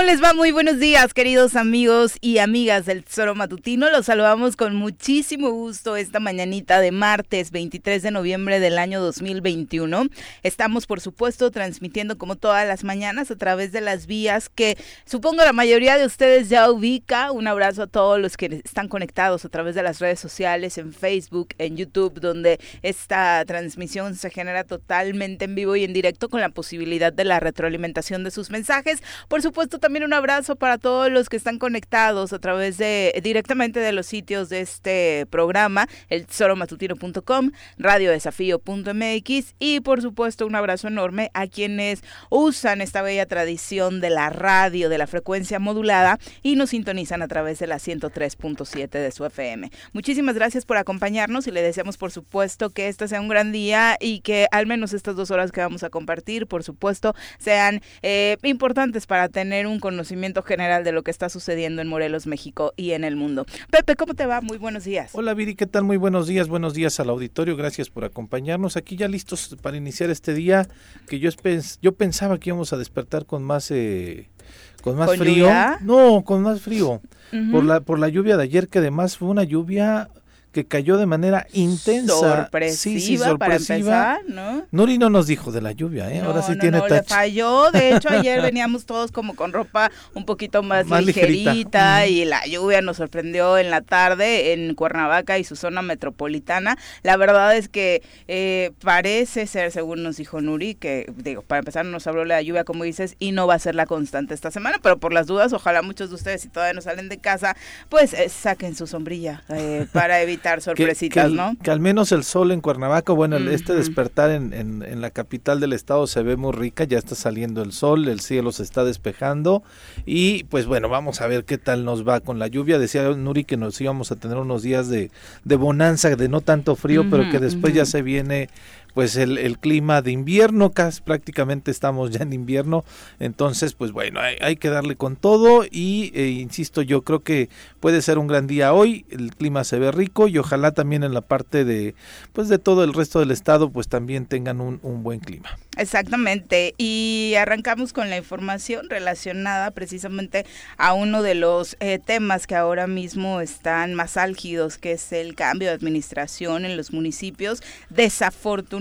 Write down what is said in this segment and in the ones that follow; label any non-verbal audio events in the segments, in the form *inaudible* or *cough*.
¿Cómo les va? Muy buenos días, queridos amigos y amigas del Tesoro Matutino. Los saludamos con muchísimo gusto esta mañanita de martes 23 de noviembre del año 2021. Estamos, por supuesto, transmitiendo como todas las mañanas a través de las vías que supongo la mayoría de ustedes ya ubica. Un abrazo a todos los que están conectados a través de las redes sociales, en Facebook, en YouTube, donde esta transmisión se genera totalmente en vivo y en directo con la posibilidad de la retroalimentación de sus mensajes. Por supuesto, también un abrazo para todos los que están conectados a través de directamente de los sitios de este programa, el tesoromatutino.com, radiodesafío.mx y por supuesto un abrazo enorme a quienes usan esta bella tradición de la radio, de la frecuencia modulada y nos sintonizan a través de la 103.7 de su FM. Muchísimas gracias por acompañarnos y le deseamos por supuesto que este sea un gran día y que al menos estas dos horas que vamos a compartir, por supuesto, sean eh, importantes para tener un conocimiento general de lo que está sucediendo en Morelos, México y en el mundo. Pepe, ¿cómo te va? Muy buenos días. Hola Viri, ¿qué tal? Muy buenos días, buenos días al auditorio, gracias por acompañarnos. Aquí ya listos para iniciar este día que yo, yo pensaba que íbamos a despertar con más... Eh, con más frío. No, con más frío. Por la por la lluvia de ayer que además fue una lluvia que cayó de manera intensa. Sorpresiva, sí, sorpresiva. para empezar, ¿no? Nuri no nos dijo de la lluvia, ¿eh? Ahora sí tiene no, le falló. De hecho, ayer *laughs* veníamos todos como con ropa un poquito más, ligerita y la lluvia nos sorprendió en la tarde en Cuernavaca y su zona metropolitana. La verdad es que eh, parece ser, según nos dijo Nuri, que, digo, para empezar nos habló de la lluvia, como dices, y no va a ser la constante esta semana, pero por las dudas, ojalá muchos de ustedes, si todavía no salen de casa, pues eh, saquen su sombrilla eh, para evitar *laughs* sorpresitas, ¿no? Que al menos el sol en Cuernavaca, bueno, este despertar en, en, la capital del estado se ve muy rica, ya está saliendo el sol, el cielo se está despejando y pues bueno, vamos a ver qué tal nos va con la lluvia. Decía Nuri que nos íbamos a tener unos días de, de bonanza, de no tanto frío, pero que después ya se viene pues el, el, clima de invierno, casi prácticamente estamos ya en invierno, entonces pues bueno, hay, hay que darle con todo y eh, insisto, yo creo que puede ser un gran día hoy, el clima se ve rico y ojalá también en la parte de pues de todo el resto del estado pues también tengan un, buen clima. Exactamente, y arrancamos con la información relacionada precisamente a uno de los eh, temas que ahora mismo están más álgidos, que es el cambio de administración en los municipios. Desafortunadamente,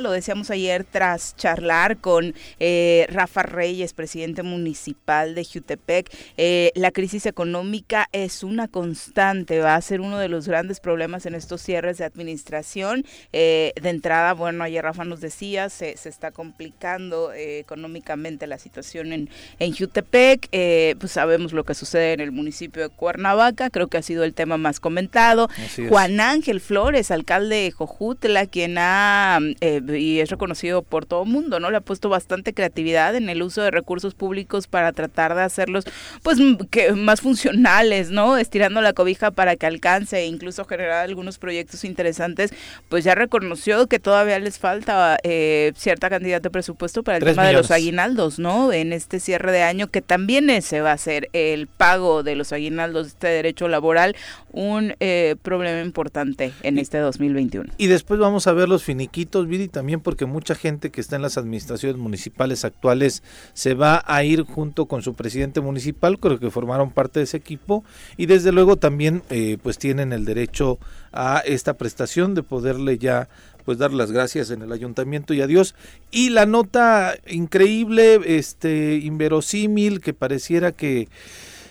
lo decíamos ayer tras charlar con eh, Rafa Reyes, presidente municipal de Jutepec, eh, la crisis económica es una constante, va a ser uno de los grandes problemas en estos cierres de administración. de entrada, bueno, ayer Rafa nos decía, se, se está complicando eh, económicamente la situación en, en Jutepec. Eh, pues sabemos lo que sucede en el municipio de Cuernavaca, creo que ha sido el tema más comentado. Juan Ángel Flores, alcalde de Jojutla, quien ha, eh, y es reconocido por todo el mundo, ¿no? Le ha puesto bastante creatividad en el uso de recursos públicos para tratar de hacerlos, pues, que, más funcionales, ¿no? Estirando la cobija para que alcance e incluso generar algunos proyectos interesantes, pues ya reconoció que todavía les falta cierta cantidad de presupuesto para el tema de los aguinaldos, ¿no? En este cierre de año, que también ese va a ser el pago de los aguinaldos, este derecho laboral, un eh, problema importante en este 2021. Y después vamos a ver los finiquitos, Viri, también porque mucha gente que está en las administraciones municipales actuales se va a ir junto con su presidente municipal, creo que formaron parte de ese equipo, y desde luego también eh, pues tienen el derecho a esta prestación de poderle ya pues dar las gracias en el ayuntamiento y adiós. Y la nota increíble, este, inverosímil, que pareciera que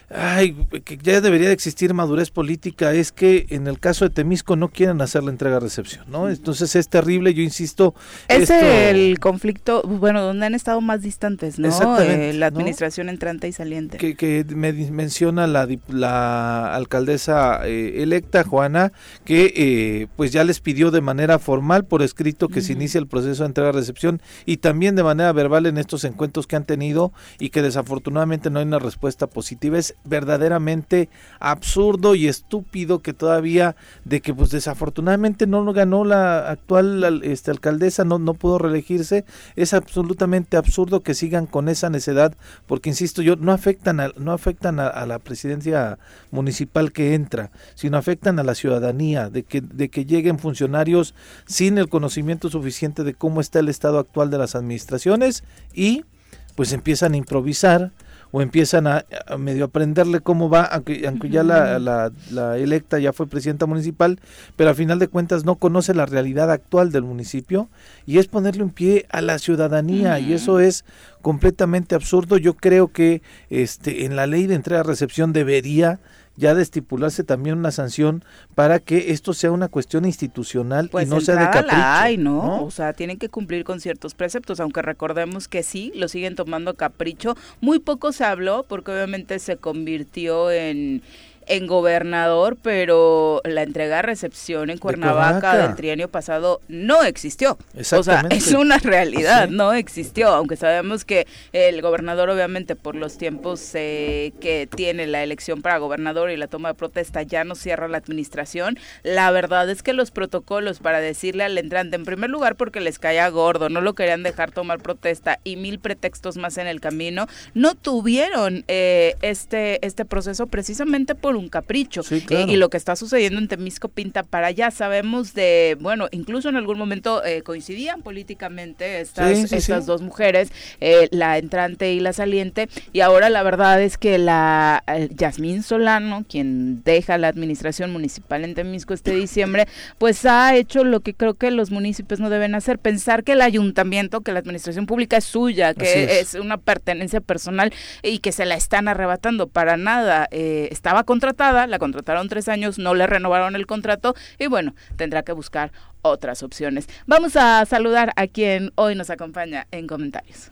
ay, que ya debería de existir madurez política, es que en el caso de Temisco no quieren hacer la entrega-recepción, ¿no? Entonces es terrible, yo insisto. Es el conflicto, bueno, donde han estado más distantes, ¿no? Eh, la administración entrante y saliente. Que, que me menciona la, la alcaldesa eh, electa, Juana, que eh, pues ya les pidió de manera formal por escrito que se inicie el proceso de entrega-recepción y también de manera verbal en estos encuentros que han tenido y que desafortunadamente no hay una respuesta positiva. Es verdaderamente absurdo y estúpido que todavía de que pues desafortunadamente no ganó la actual este, alcaldesa, no, no pudo reelegirse, es absolutamente absurdo que sigan con esa necedad, porque insisto yo, no afectan a, no afectan a, la presidencia municipal que entra, sino afectan a la ciudadanía, de que, de que lleguen funcionarios sin el conocimiento suficiente de cómo está el estado actual de las administraciones y pues empiezan a improvisar o empiezan a, medio aprenderle cómo va, aunque, aunque ya la, la, electa ya fue presidenta municipal, pero al final de cuentas no conoce la realidad actual del municipio y es ponerle un pie a la ciudadanía y eso es completamente absurdo. Yo creo que este en la ley de entrega-recepción debería ya de estipularse también una sanción para que esto sea una cuestión institucional y pues no sea de capricho. hay, ¿no? O sea, tienen que cumplir con ciertos preceptos, aunque recordemos que sí, lo siguen tomando capricho. Muy poco se habló porque obviamente se convirtió en en gobernador, pero la entrega recepción en Cuernavaca, del trienio pasado no existió. O sea, es una realidad, no existió, aunque sabemos que el gobernador obviamente por los tiempos eh, que tiene la elección para gobernador y la toma de protesta ya no cierra la administración. La verdad es que los protocolos para decirle al entrante, en primer lugar porque les caía gordo, no lo querían dejar tomar protesta y mil pretextos más en el camino, no tuvieron eh, este, este proceso precisamente por un capricho. Eh, y lo que está sucediendo en Temisco pinta para allá. Sabemos de, bueno, incluso en algún momento eh, coincidían políticamente estas, estas dos mujeres, eh, la entrante y la saliente, y ahora la verdad es que la Yasmín Solano, quien deja la administración municipal en Temisco este diciembre, pues ha hecho lo que creo que los municipios no deben hacer, pensar que el ayuntamiento, que la administración pública es suya, que es. una pertenencia personal y que se la están arrebatando para nada. estaba contra la contrataron tres años, no le renovaron el contrato y bueno, tendrá que buscar otras opciones. Vamos a saludar a quien hoy nos acompaña en comentarios.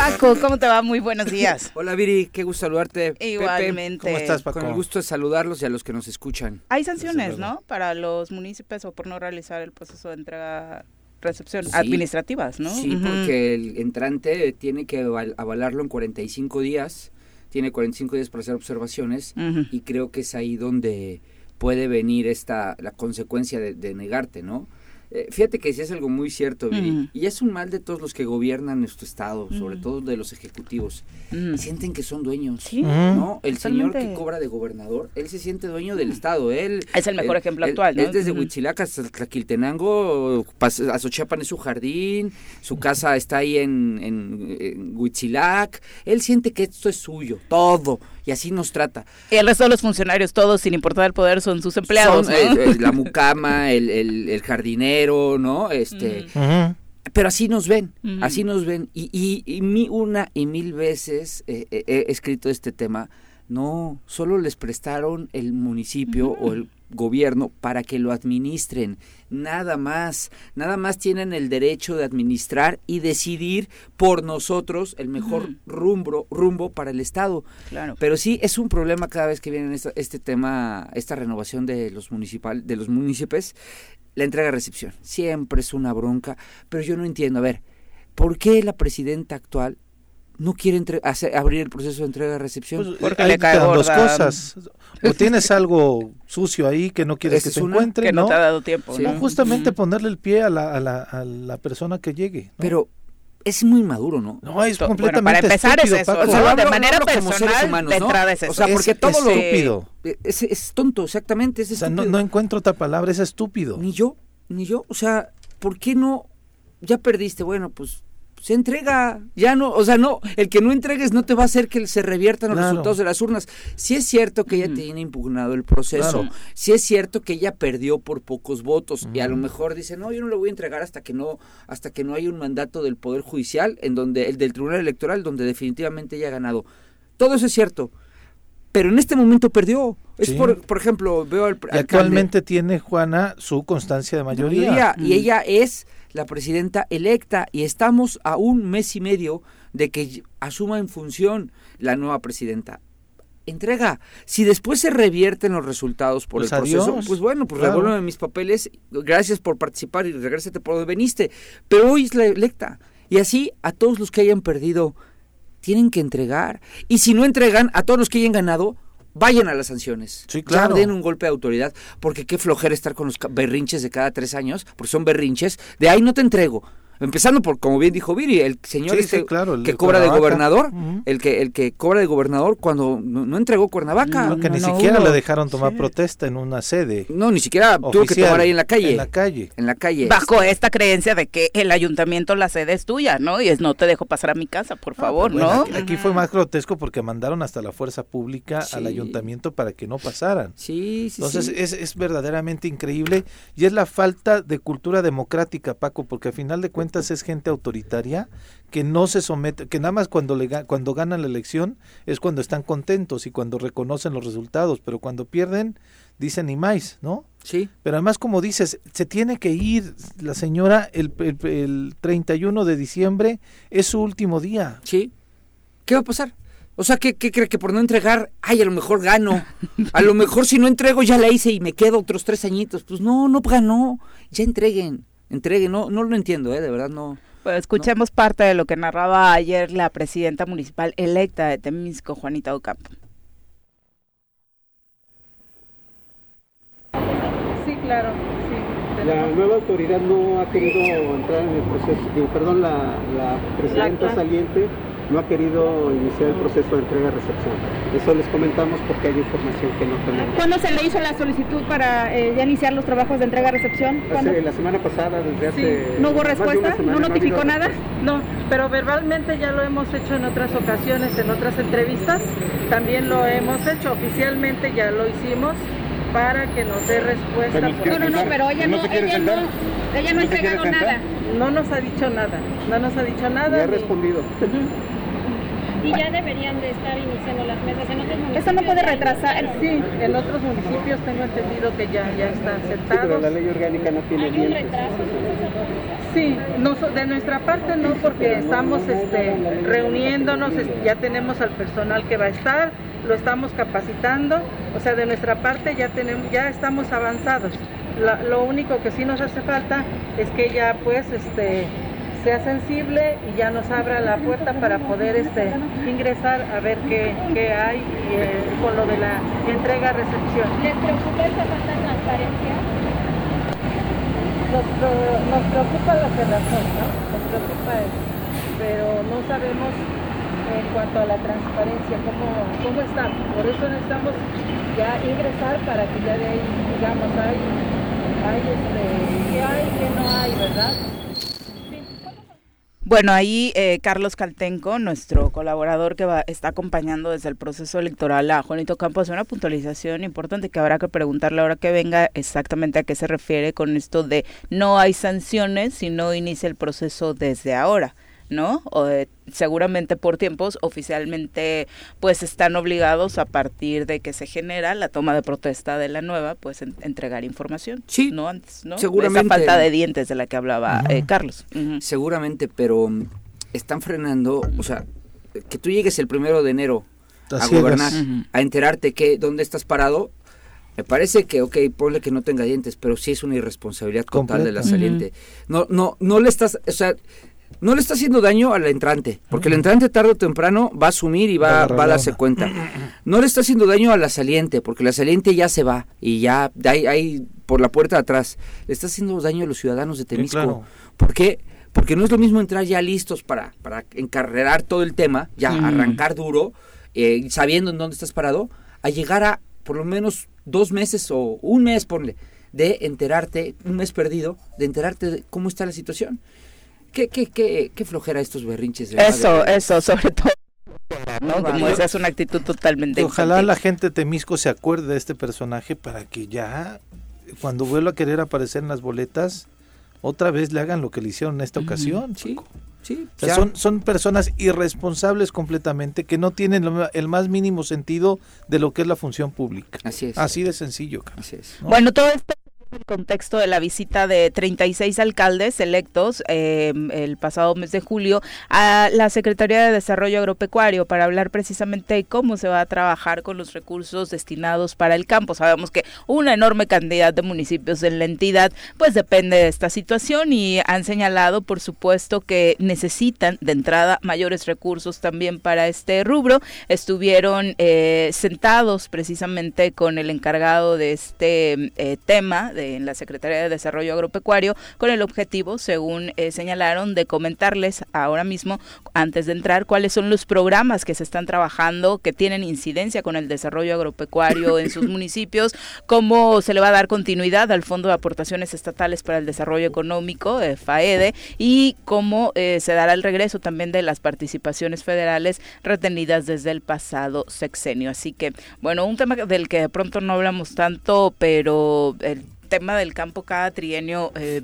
Paco, ¿cómo te va? Muy buenos días. *laughs* Hola Viri, qué gusto saludarte. Igualmente. ¿Cómo estás, Paco? Con el gusto de saludarlos y a los que nos escuchan. Hay sanciones, ¿no? Para los municipios o por no realizar el proceso de entrega recepción administrativas, ¿no? Sí, porque el entrante tiene que avalarlo en 45 días, tiene 45 días para hacer observaciones y creo que es ahí donde puede venir esta la consecuencia de negarte, ¿no? Eh, fíjate que sí es algo muy cierto, y es un mal de todos los que gobiernan nuestro estado, sobre todo de los ejecutivos. Sienten que son dueños, ¿no? El señor que cobra de gobernador, él se siente dueño del estado, él... Es el mejor ejemplo actual, ¿no? Es desde Huitzilac hasta Tlaquiltenango, Azochiapan es su jardín, su casa está ahí en, en, Huitzilac, él siente que esto es suyo, todo, y así nos trata. Y el resto de los funcionarios, todos, sin importar el poder, son sus empleados. la *laughs* mucama, el, el, jardinero, ¿no? Este. Pero así nos ven, así nos ven. Y, y, mi, una y mil veces he escrito este tema. No, solo les prestaron el municipio o el gobierno para que lo administren. Nada más, nada más tienen el derecho de administrar y decidir por nosotros el mejor rumbo, rumbo para el Estado. Claro. Pero sí es un problema cada vez que viene este, este tema, esta renovación de los municipal, de los municipios, la entrega-recepción. Siempre es una bronca, pero yo no entiendo. A ver, ¿por qué la presidenta actual no quiere abrir el proceso de entrega-recepción? Pues, Porque le cae dos cosas. O tienes *laughs* algo sucio ahí que no quieres que se encuentre, que no, te ha dado tiempo. ¿no? justamente ponerle el pie a la, a la, a la persona que llegue. Pero es muy maduro, ¿no? No, es completamente para empezar estúpido, es eso, o de manera personal, humanos, de entrada es eso. O sea, porque todo lo... Estúpido. Es, es, tonto, exactamente, es O sea, no, no encuentro otra palabra, es estúpido. Ni yo, ni yo, o sea, ¿por qué no? Ya perdiste, bueno, pues se entrega, ya no, o sea, no, el que no entregues no te va a hacer que se reviertan los resultados de las urnas. Si es cierto que ella tiene impugnado el proceso, si es cierto que ella perdió por pocos votos y a lo mejor dice, "No, yo no le voy a entregar hasta que no hasta que no haya un mandato del poder judicial en donde el del Tribunal Electoral donde definitivamente ella ha ganado." Todo eso es cierto. Pero en este momento perdió. Es por, por ejemplo, veo al y actualmente tiene Juana su constancia de mayoría. Y ella es la presidenta electa y estamos a un mes y medio de que asuma en función la nueva presidenta. entrega. Si después se revierten los resultados por pues el proceso, pues bueno, pues claro. mis papeles, gracias por participar y regrésate por donde veniste. Pero hoy es la electa. Y así a todos los que hayan perdido, tienen que entregar. Y si no entregan, a todos los que hayan ganado, vayan a las sanciones. Sí, claro. Ya den un golpe de autoridad, porque qué flojera estar con los berrinches de cada tres años, porque son berrinches, de ahí no te entrego. Empezando por, como bien dijo Viri, el señor este que cobra de gobernador, el que el que cobra de gobernador cuando no, entregó Cuernavaca. que ni siquiera le dejaron tomar protesta en una sede. No, ni siquiera tuvo que tomar ahí en la calle. En la calle. En la calle. Bajo esta creencia de que el ayuntamiento, la sede es tuya, ¿no? Y es no te dejo pasar a mi casa, por ah, favor, ¿no? Aquí, fue más grotesco porque mandaron hasta la fuerza pública al ayuntamiento para que no pasaran. Sí, sí, Entonces Es, es verdaderamente increíble y es la falta de cultura democrática, Paco, porque al final de cuentas es gente autoritaria que no se somete, que nada más cuando, le, cuando ganan la elección es cuando están contentos y cuando reconocen los resultados, pero cuando pierden dicen ni más, ¿no? Sí. Pero además, como dices, se tiene que ir la señora el, el, el 31 de diciembre, es su último día. Sí. ¿Qué va a pasar? O sea, ¿qué, ¿qué, cree que por no entregar, ay, a lo mejor gano? A lo mejor si no entrego ya la hice y me quedo otros tres añitos. Pues no, no ganó. Ya entreguen, entreguen. No, no lo entiendo, ¿eh? De verdad no. Pues escuchemos parte de lo que narraba ayer la presidenta municipal electa de Temisco, Juanita Ocampo. Sí, claro, sí. La nueva autoridad no ha querido entrar en el proceso, perdón, la, la presidenta saliente no ha querido iniciar el proceso de entrega-recepción. Eso les comentamos porque hay información que no tenemos. ¿Cuándo se le hizo la solicitud para eh, ya iniciar los trabajos de entrega-recepción? La semana pasada, desde hace... ¿No hubo respuesta? ¿No notificó nada? No, pero verbalmente ya lo hemos hecho en otras ocasiones, en otras entrevistas. También lo hemos hecho oficialmente, ya lo hicimos para que nos dé respuesta. No, no, no, pero ella no, ella no, ella no ha entregado nada. No nos ha dicho nada, no nos ha dicho nada. Ya ha respondido *laughs* y ya deberían de estar iniciando las mesas en otros municipios. ¿Eso no puede retrasar? Sí, en otros municipios tengo entendido que ya, ya está aceptado. Sí, pero la ley orgánica no tiene ¿Hay un retraso? Sí, no, de nuestra parte no, porque estamos este, reuniéndonos, ya tenemos al personal que va a estar, lo estamos capacitando, o sea, de nuestra parte ya, tenemos, ya estamos avanzados. lo único que sí nos hace falta es que ya pues este sea sensible y ya nos abra la puerta para poder este, ingresar a ver qué, qué hay eh, con lo de la entrega-recepción. ¿Les preocupa esa falta de transparencia? Nos, nos preocupa la cerrazón, ¿no? Nos preocupa eso, pero no sabemos en cuanto a la transparencia cómo, cómo está. Por eso necesitamos ya ingresar para que ya de ahí digamos, hay, hay este, qué hay, qué no hay, ¿verdad? Bueno, ahí eh, Carlos Caltenco, nuestro colaborador que va, está acompañando desde el proceso electoral a Juanito Campos, una puntualización importante que habrá que preguntarle ahora que venga exactamente a qué se refiere con esto de no hay sanciones si no inicia el proceso desde ahora. ¿No? O, seguramente por tiempos oficialmente pues están obligados a partir de que se genera la toma de protesta de la nueva pues entregar información sí no antes no seguramente. esa falta de dientes de la que hablaba eh, Carlos. Seguramente pero mm, están frenando o sea que tú llegues el primero de enero a gobernar a enterarte que dónde estás parado me parece que, ok, ponle que no tenga dientes, pero sí es una irresponsabilidad total de la saliente. No, no, no le estás, o sea, no le está haciendo daño al entrante, porque el entrante tarde o temprano va a asumir y va, va a darse cuenta. No le está haciendo daño a la saliente, porque la saliente ya se va y ya hay, hay por la puerta de atrás. Le está haciendo daño a los ciudadanos de Temisco. ¿Por qué? Porque no es lo mismo entrar ya listos para, para encarrerar todo el tema, ya arrancar duro, eh, sabiendo en dónde estás parado, a llegar a por lo menos dos meses o un mes, ponle, de enterarte, un mes perdido, de enterarte de cómo está la situación. ¿Qué, qué, qué, qué flojera estos berrinches? eso, eso, sobre todo. ¿no? Como esa es una actitud totalmente. Ojalá la gente de Temisco se acuerde de este personaje para que ya, cuando vuelva a querer aparecer en las boletas, otra vez le hagan lo que le hicieron en esta ocasión. Sí, sí. son, son personas irresponsables completamente que no tienen el más mínimo sentido de lo que es la función pública. Así es. Así de sencillo. Así es. Bueno, todo esto el contexto de la visita de 36 alcaldes electos eh, el pasado mes de julio a la Secretaría de Desarrollo Agropecuario para hablar precisamente cómo se va a trabajar con los recursos destinados para el campo. Sabemos que una enorme cantidad de municipios en la entidad pues depende de esta situación y han señalado por supuesto que necesitan de entrada mayores recursos también para este rubro. Estuvieron eh, sentados precisamente con el encargado de este eh, tema en la Secretaría de Desarrollo Agropecuario con el objetivo, según eh, señalaron, de comentarles ahora mismo, antes de entrar, cuáles son los programas que se están trabajando, que tienen incidencia con el desarrollo agropecuario en sus *laughs* municipios, cómo se le va a dar continuidad al Fondo de Aportaciones Estatales para el Desarrollo Económico, eh, FAEDE, y cómo eh, se dará el regreso también de las participaciones federales retenidas desde el pasado sexenio. Así que, bueno, un tema del que de pronto no hablamos tanto, pero el tema del campo cada trienio, eh,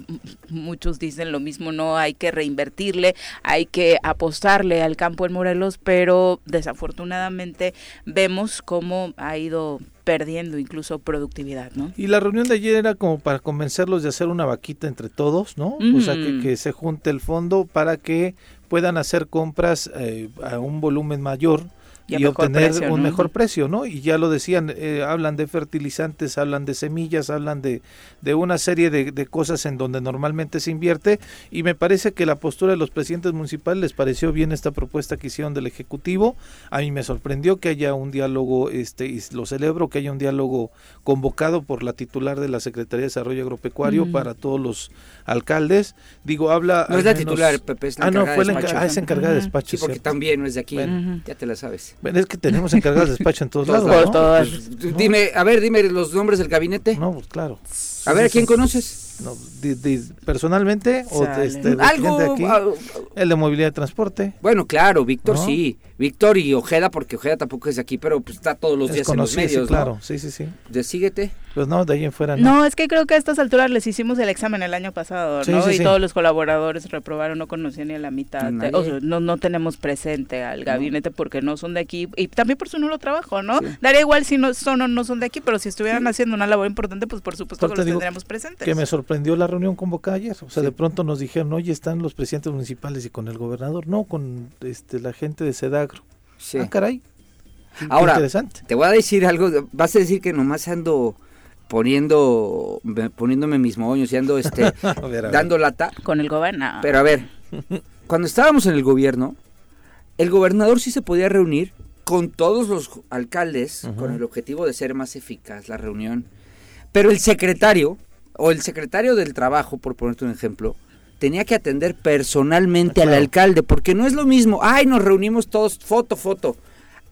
muchos dicen lo mismo, no hay que reinvertirle, hay que apostarle al campo en Morelos, pero desafortunadamente vemos cómo ha ido perdiendo incluso productividad, ¿no? Y la reunión de ayer era como para convencerlos de hacer una vaquita entre todos, ¿no? O sea, que, se junte el fondo para que puedan hacer compras eh, a un volumen mayor y, obtener un mejor precio, ¿no? Y ya lo decían, eh, hablan de fertilizantes, hablan de semillas, hablan de, de una serie de, de, cosas en donde normalmente se invierte y me parece que la postura de los presidentes municipales les pareció bien esta propuesta que hicieron del Ejecutivo. A mí me sorprendió que haya un diálogo, este, y lo celebro, que haya un diálogo convocado por la titular de la Secretaría de Desarrollo Agropecuario para todos los alcaldes. Digo, habla... No es la titular, Pepe, es la Ah, no, fue de la ah, es encargada de despacho. Sí, porque cierto. también no es de aquí, ya te la sabes. Bueno, es que tenemos encargadas de despacho en todos lados, Por ¿no? todas. Pues, Dime, a ver, dime los nombres del gabinete. No, pues claro. a ver, ¿a quién conoces? No, di- di- personalmente o de, este, de Algo, gente aquí, ah, el de movilidad y transporte Bueno, claro, Víctor ¿No? sí. Víctor y Ojeda, porque Ojeda tampoco es de aquí, pero pues, está todos los es días en los conocido, sí, medios, claro ¿no? sí sí sí De síguete. pues no de ahí en fuera no, No, es que creo que a estas alturas les hicimos el examen el año pasado, Sí, ¿no? sí, y sí. todos los colaboradores reprobaron, no conocían ni a la mitad. Nadie. O sea, no, no tenemos presente al gabinete porque no son de aquí y también por su nulo trabajo, ¿no? Daría igual si no son o no son de aquí, pero si estuvieran haciendo una labor importante, pues por supuesto Pero que te los digo tendríamos presentes. que me sorprendió la reunión convocada ayer o sea de pronto nos dijeron oye están los presidentes municipales y con el gobernador no con este la gente de Sedagro Sí. ah caray Ahora, interesante te voy a decir algo, vas a decir que nomás ando poniendo me- poniéndome mis moños y ando este *laughs* A ver, a ver. dando lata, Con el gobernador. pero a ver, cuando estábamos en el gobierno, el gobernador sí se podía reunir con todos los alcaldes con el objetivo de ser más eficaz la reunión. Pero el secretario o el secretario del trabajo, por ponerte un ejemplo, tenía que atender personalmente Ah, al alcalde, porque no es lo mismo, ay, nos reunimos todos, foto, foto,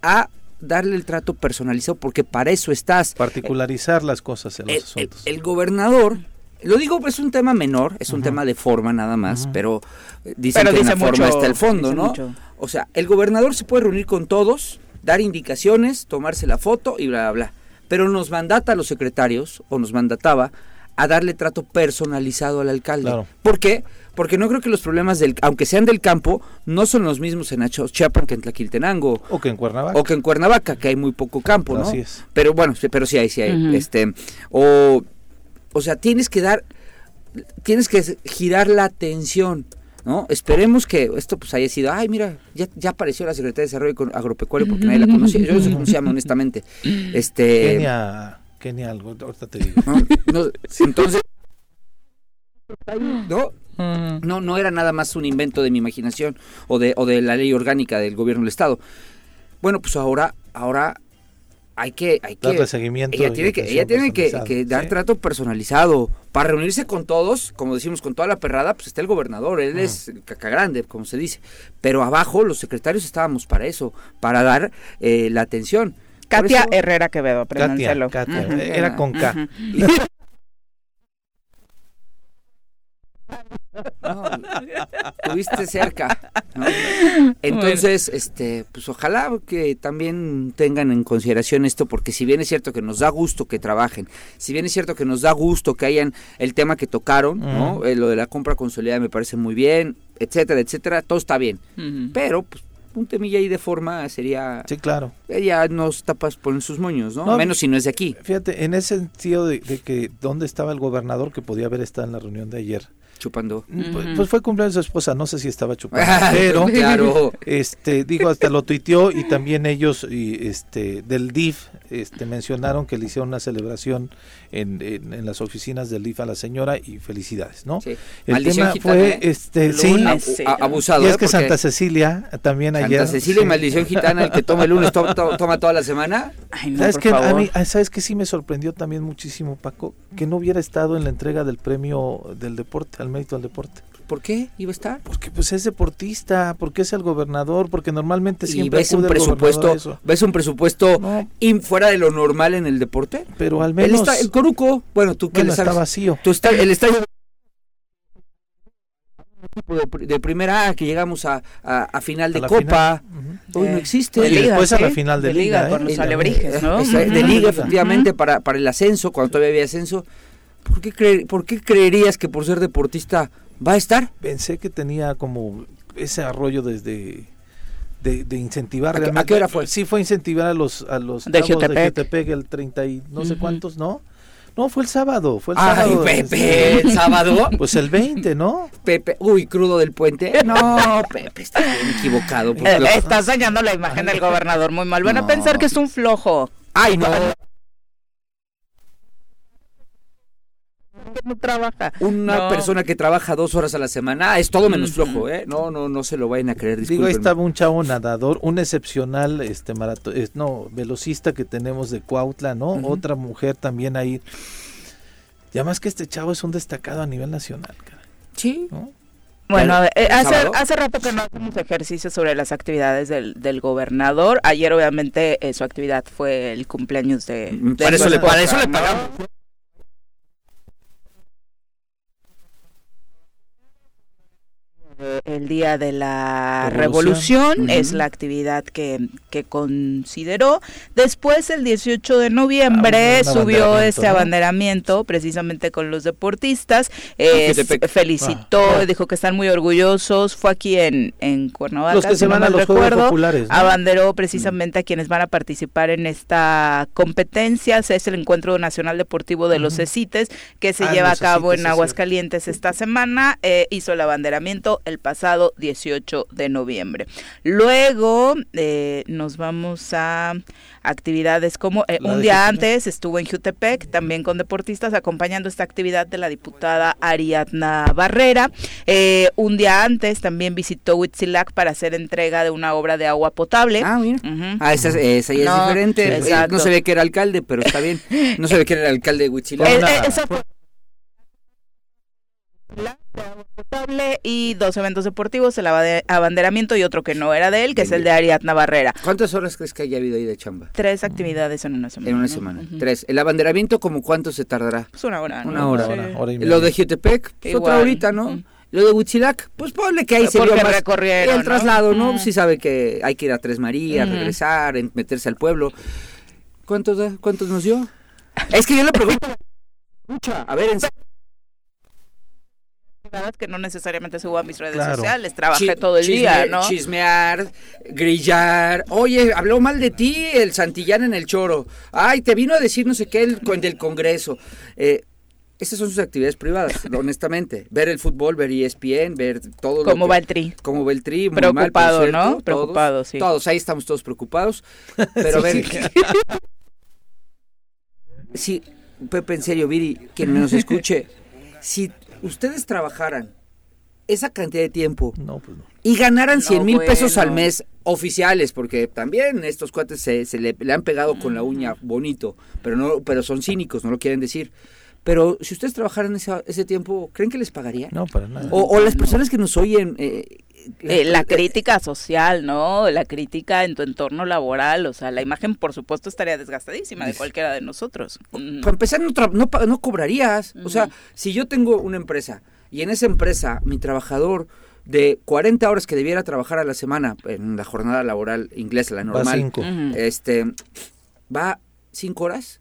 a darle el trato personalizado, porque para eso estás. particularizar las cosas en los El, el- asuntos el gobernador, lo digo, es un tema menor, es un tema de forma nada más, pero eh, dicen Pero que en forma está el fondo, ¿no? mucho. O sea, el gobernador se puede reunir con todos, dar indicaciones, tomarse la foto y bla, bla, bla. Pero nos mandata a los secretarios, o nos mandataba, a darle trato personalizado al alcalde. Claro. ¿Por qué? Porque no creo que los problemas, del, aunque sean del campo, no son los mismos en Achochiapan que en Tlaquiltenango. o que en Cuernavaca O que en Cuernavaca, que hay muy poco campo, ¿no? Así es. Pero bueno, sí, pero sí hay, sí hay. Este, o, o sea, tienes que dar, tienes que girar la atención, ¿no? Esperemos que esto pues haya sido, ay, mira, ya, ya apareció la Secretaría de Desarrollo Agropecuario porque nadie la conocía. Yo no sé cómo se llama, honestamente. Este, Kenia algo ahorita te digo ¿no? No, entonces, ¿no? No, no era nada más un invento de mi imaginación o de, o de la ley orgánica del gobierno del Estado. Bueno, pues ahora, ahora hay que, hay que Darle seguimiento ella y tiene que, ella tiene que, dar sí. trato personalizado. Para reunirse con todos, como decimos, con toda la perrada, pues está el gobernador, él es el caca grande, como se dice. Pero abajo los secretarios estábamos para eso, para dar eh, la atención. Katia eso- Herrera Quevedo, Katia, apréndanselo. Katia, Ujú. era con K. No, estuviste *laughs* cerca. ¿no? Entonces, este, pues ojalá que también tengan en consideración esto, porque si bien es cierto que nos da gusto que trabajen, si bien es cierto que nos da gusto que hayan el tema que tocaron, ¿no? Eh, lo de la compra consolidada me parece muy bien, etcétera, etcétera, todo está bien. Pero, pues, un temilla ahí de forma sería... Sí, claro. Ya nos tapas por sus moños, ¿no? Menos si no es de aquí. Fíjate, en ese sentido de, de que dónde estaba el gobernador que podía haber estado en la reunión de ayer chupando. Mm, pues, pues, fue cumpleaños de su esposa, no sé si estaba chupando, *laughs* pero claro. este digo hasta lo tuiteó y también ellos y este del DIF este mencionaron que le hicieron una celebración en, en, las oficinas del DIF a la señora y felicidades, ¿no? Sí. El tema fue ¿eh? este sí, abusado. Y es ¿eh? que Santa Cecilia también ayer Santa Cecilia y maldición gitana el que toma el lunes toma, toda la semana. ¿Sabes que a mí sabes que sí me sorprendió también muchísimo Paco que no hubiera estado en la entrega del premio del deporte al mérito del deporte. ¿Por qué iba a estar? Porque pues es deportista, porque es el gobernador, porque normalmente siempre ves un presupuesto, ves un presupuesto fuera de lo normal en el deporte. Pero al menos el Coruco, bueno, tú que bueno, está vacío. Tú está, el estadio de primera que llegamos a, a, final de Copa. Hoy no existe. y después a la final de, Liga, con los alebrijes, ¿no? De Liga, efectivamente, para, para el ascenso, cuando todavía había ascenso. ¿Por qué, ¿Por qué creerías que por ser deportista va a estar? Pensé que tenía como ese arroyo desde de, de incentivar ¿A, ¿A qué hora fue? Sí, fue incentivar a los a los de Jutepec. el 30 y no sé cuántos, ¿no? No, fue el sábado, fue el Ay, sábado. Pepe, ¿el sábado? Pues el 20, ¿no? Pepe, uy, crudo del puente. No, Pepe, está bien equivocado. Eh, estás dañando la imagen del gobernador muy mal. Van a pensar que es un flojo. Ay, no. No trabaja. Una persona que trabaja dos horas a la semana es todo menos flojo, ¿eh? No, no, no se lo vayan a creer. Digo, ahí estaba un chavo nadador, un excepcional, este maratón, no, velocista que tenemos de Cuautla, ¿no? Otra mujer también ahí. Y además que este chavo es un destacado a nivel nacional, cara. Sí. Bueno, eh, hace, hace rato que no hacemos ejercicio sobre las actividades del, del gobernador. Ayer, obviamente, eh, su actividad fue el cumpleaños de. Mm, para, eso, le, para eso le pagamos. uh, el día de la revolución, es la actividad que, que, consideró. Después, el 18 de noviembre, ah, subió este abanderamiento precisamente con los deportistas. Eh, felicitó, ah. dijo que están muy orgullosos. Fue aquí en, en Cuernavaca, los que se van a los recuerdo, Populares, Abanderó precisamente a quienes van a participar en esta competencia. Es el Encuentro Nacional Deportivo de los CECITES que se ah, lleva a cabo en Aguascalientes esta semana. Eh, hizo el abanderamiento el pasado 18 de noviembre. Luego eh, nos vamos a actividades como eh, un día antes estuvo en Jutepec también con deportistas acompañando esta actividad de la diputada Ariadna Barrera. Eh, un día antes también visitó Huitzilac para hacer entrega de una obra de agua potable. Ah, mira. Ah, esa, esa ya es diferente. No se ve que era alcalde, pero está bien. No se ve que era el alcalde de Huitzilac. Y dos eventos deportivos, el abanderamiento y otro que no era de él, que es el de Ariadna Barrera. ¿Cuántas horas crees que haya habido ahí de chamba? Tres actividades en una semana. En una semana. Tres. ¿El abanderamiento como cuánto se tardará? Pues una hora. Una hora. Lo de Jutepec, pues otra horita, ¿no? Lo de Huitzilac, pues ponle que ahí se vio más el traslado, ¿no? Sí sabe que hay que ir a Tres Marías, regresar, meterse al pueblo. ¿Cuántos, ¿Cuántos nos dio? es que yo le pregunto... A ver, en que no necesariamente subo a mis redes sociales, trabajé todo el día, ¿no? Chismear, grillar, oye, habló mal de ti el Santillán en el choro, ay, te vino a decir no sé qué el, del Congreso. Eh, esas son sus actividades privadas, *laughs* honestamente. Ver el fútbol, ver ESPN, ver todo. ¿Cómo va el tri? ¿Cómo va el tri? Preocupado, ¿no? Preocupado, sí. Todos, ahí estamos todos preocupados. *laughs* Pero a ver. Sí. *laughs* Pepe, en serio, Viri, quien nos escuche, si ustedes trabajaran esa cantidad de tiempo pues y ganaran 100 mil pesos al mes oficiales, porque también estos cuates se, le, han pegado con la uña bonito, pero no, pero son cínicos, no lo quieren decir. Pero si ustedes trabajaran ese, ese tiempo, ¿creen que les pagaría? No, para nada. O, las personas que nos oyen... Eh, eh, la crítica social, ¿no? La crítica en tu entorno laboral, o sea, la imagen por supuesto estaría desgastadísima de cualquiera de nosotros. Para empezar, no, no, no cobrarías. O sea, si yo tengo una empresa y en esa empresa mi trabajador de 40 horas que debiera trabajar a la semana en la jornada laboral inglesa, la normal, va cinco. este va cinco horas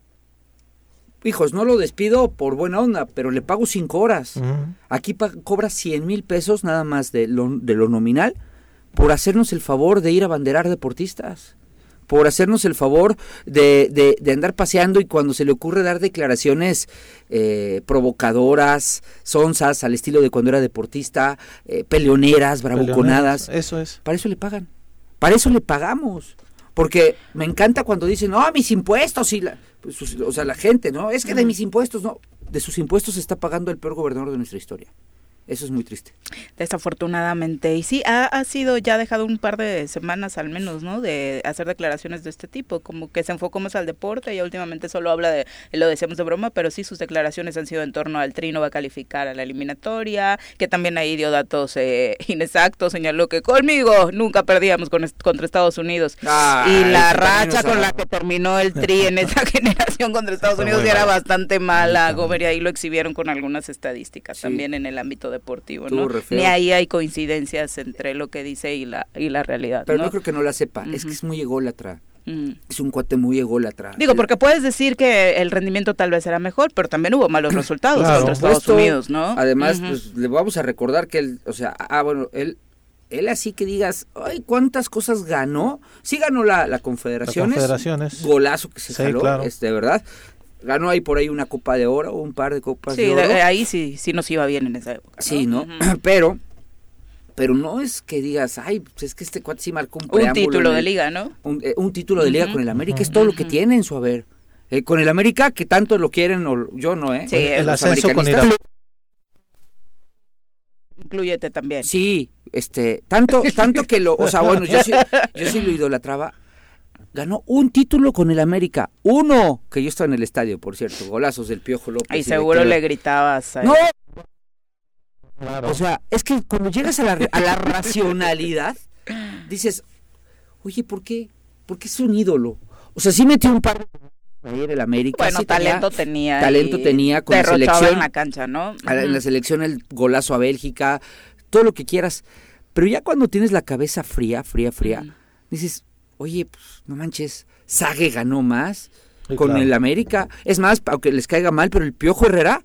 hijos, no lo despido por buena onda, pero le pago cinco horas. Aquí cobra 100 mil pesos nada más de lo, de lo nominal por hacernos el favor de ir a banderar deportistas por hacernos el favor de, de, andar paseando y cuando se le ocurre dar declaraciones eh, provocadoras, sonzas, al estilo de cuando era deportista, eh, peleoneras, bravuconadas. Eso es. Para eso le pagan. Para eso le pagamos. Porque me encanta cuando dicen, no, mis impuestos y la, pues, o sea, la gente, ¿no? Es que de mis impuestos, no. De sus impuestos se está pagando el peor gobernador de nuestra historia. Eso es muy triste. Desafortunadamente. Y sí, ha, ha, sido ya dejado un par de semanas al menos, ¿no? De hacer declaraciones de este tipo, como que se enfocó más al deporte y últimamente solo habla de, lo decíamos de broma, pero sí sus declaraciones han sido en torno al trino va a calificar a la eliminatoria, que también ahí dio datos eh, *laughs* inexactos, señaló que conmigo nunca perdíamos con, contra Estados Unidos. y la racha con la que terminó el tri en esa *laughs* generación contra Estados Unidos ya era bastante mala. Gober y ahí lo exhibieron con algunas estadísticas también en el ámbito deportivo, ¿no? Ni ahí hay coincidencias entre lo que dice y la, y la realidad. Pero ¿no? creo que no la sepa, es que es muy ególatra. Es un cuate muy ególatra. Digo, porque puedes decir que el rendimiento tal vez era mejor, pero también hubo malos *clears throat* resultados contra Estados Unidos, ¿no? Además, pues le vamos a recordar que él, o sea, ah, bueno, él él así que digas, ay, cuántas cosas ganó. Sí ganó la, la Confederaciones. Confederaciones. Golazo que se sí, claro. este, ¿verdad? Ganó ahí por ahí una copa de oro o un par de copas de oro. Sí, ahí sí, sí nos iba bien en esa época. Sí, ¿no? *clears throat* Pero, pero no es que digas, ay, pues es que este cuate sí marcó un Un título de liga, ¿no? Un, eh, título de liga con el América, es todo lo que tiene en su haber. Eh, con el América, que tanto lo quieren, o yo no, ¿eh? Sí, el ascenso con el Incluyete también. Sí, este, tanto, tanto que lo, o sea, bueno, yo sí, yo sí lo idolatraba ganó un título con el América. Uno, que yo estaba en el estadio, por cierto, golazos del Piojo López. Y seguro le gritabas. No. O sea, es que cuando llegas a la, a la racionalidad, dices, oye, ¿por qué? ¿Por qué es un ídolo? O sea, sí metió un par de el América. Bueno, talento tenía. talento tenía con la selección. en la cancha, ¿no? En la selección el golazo a Bélgica, todo lo que quieras. Pero ya cuando tienes la cabeza fría, fría, fría, dices, oye, pues no manches, Sague ganó más con el América. Es más, aunque les caiga mal, pero el Piojo Herrera,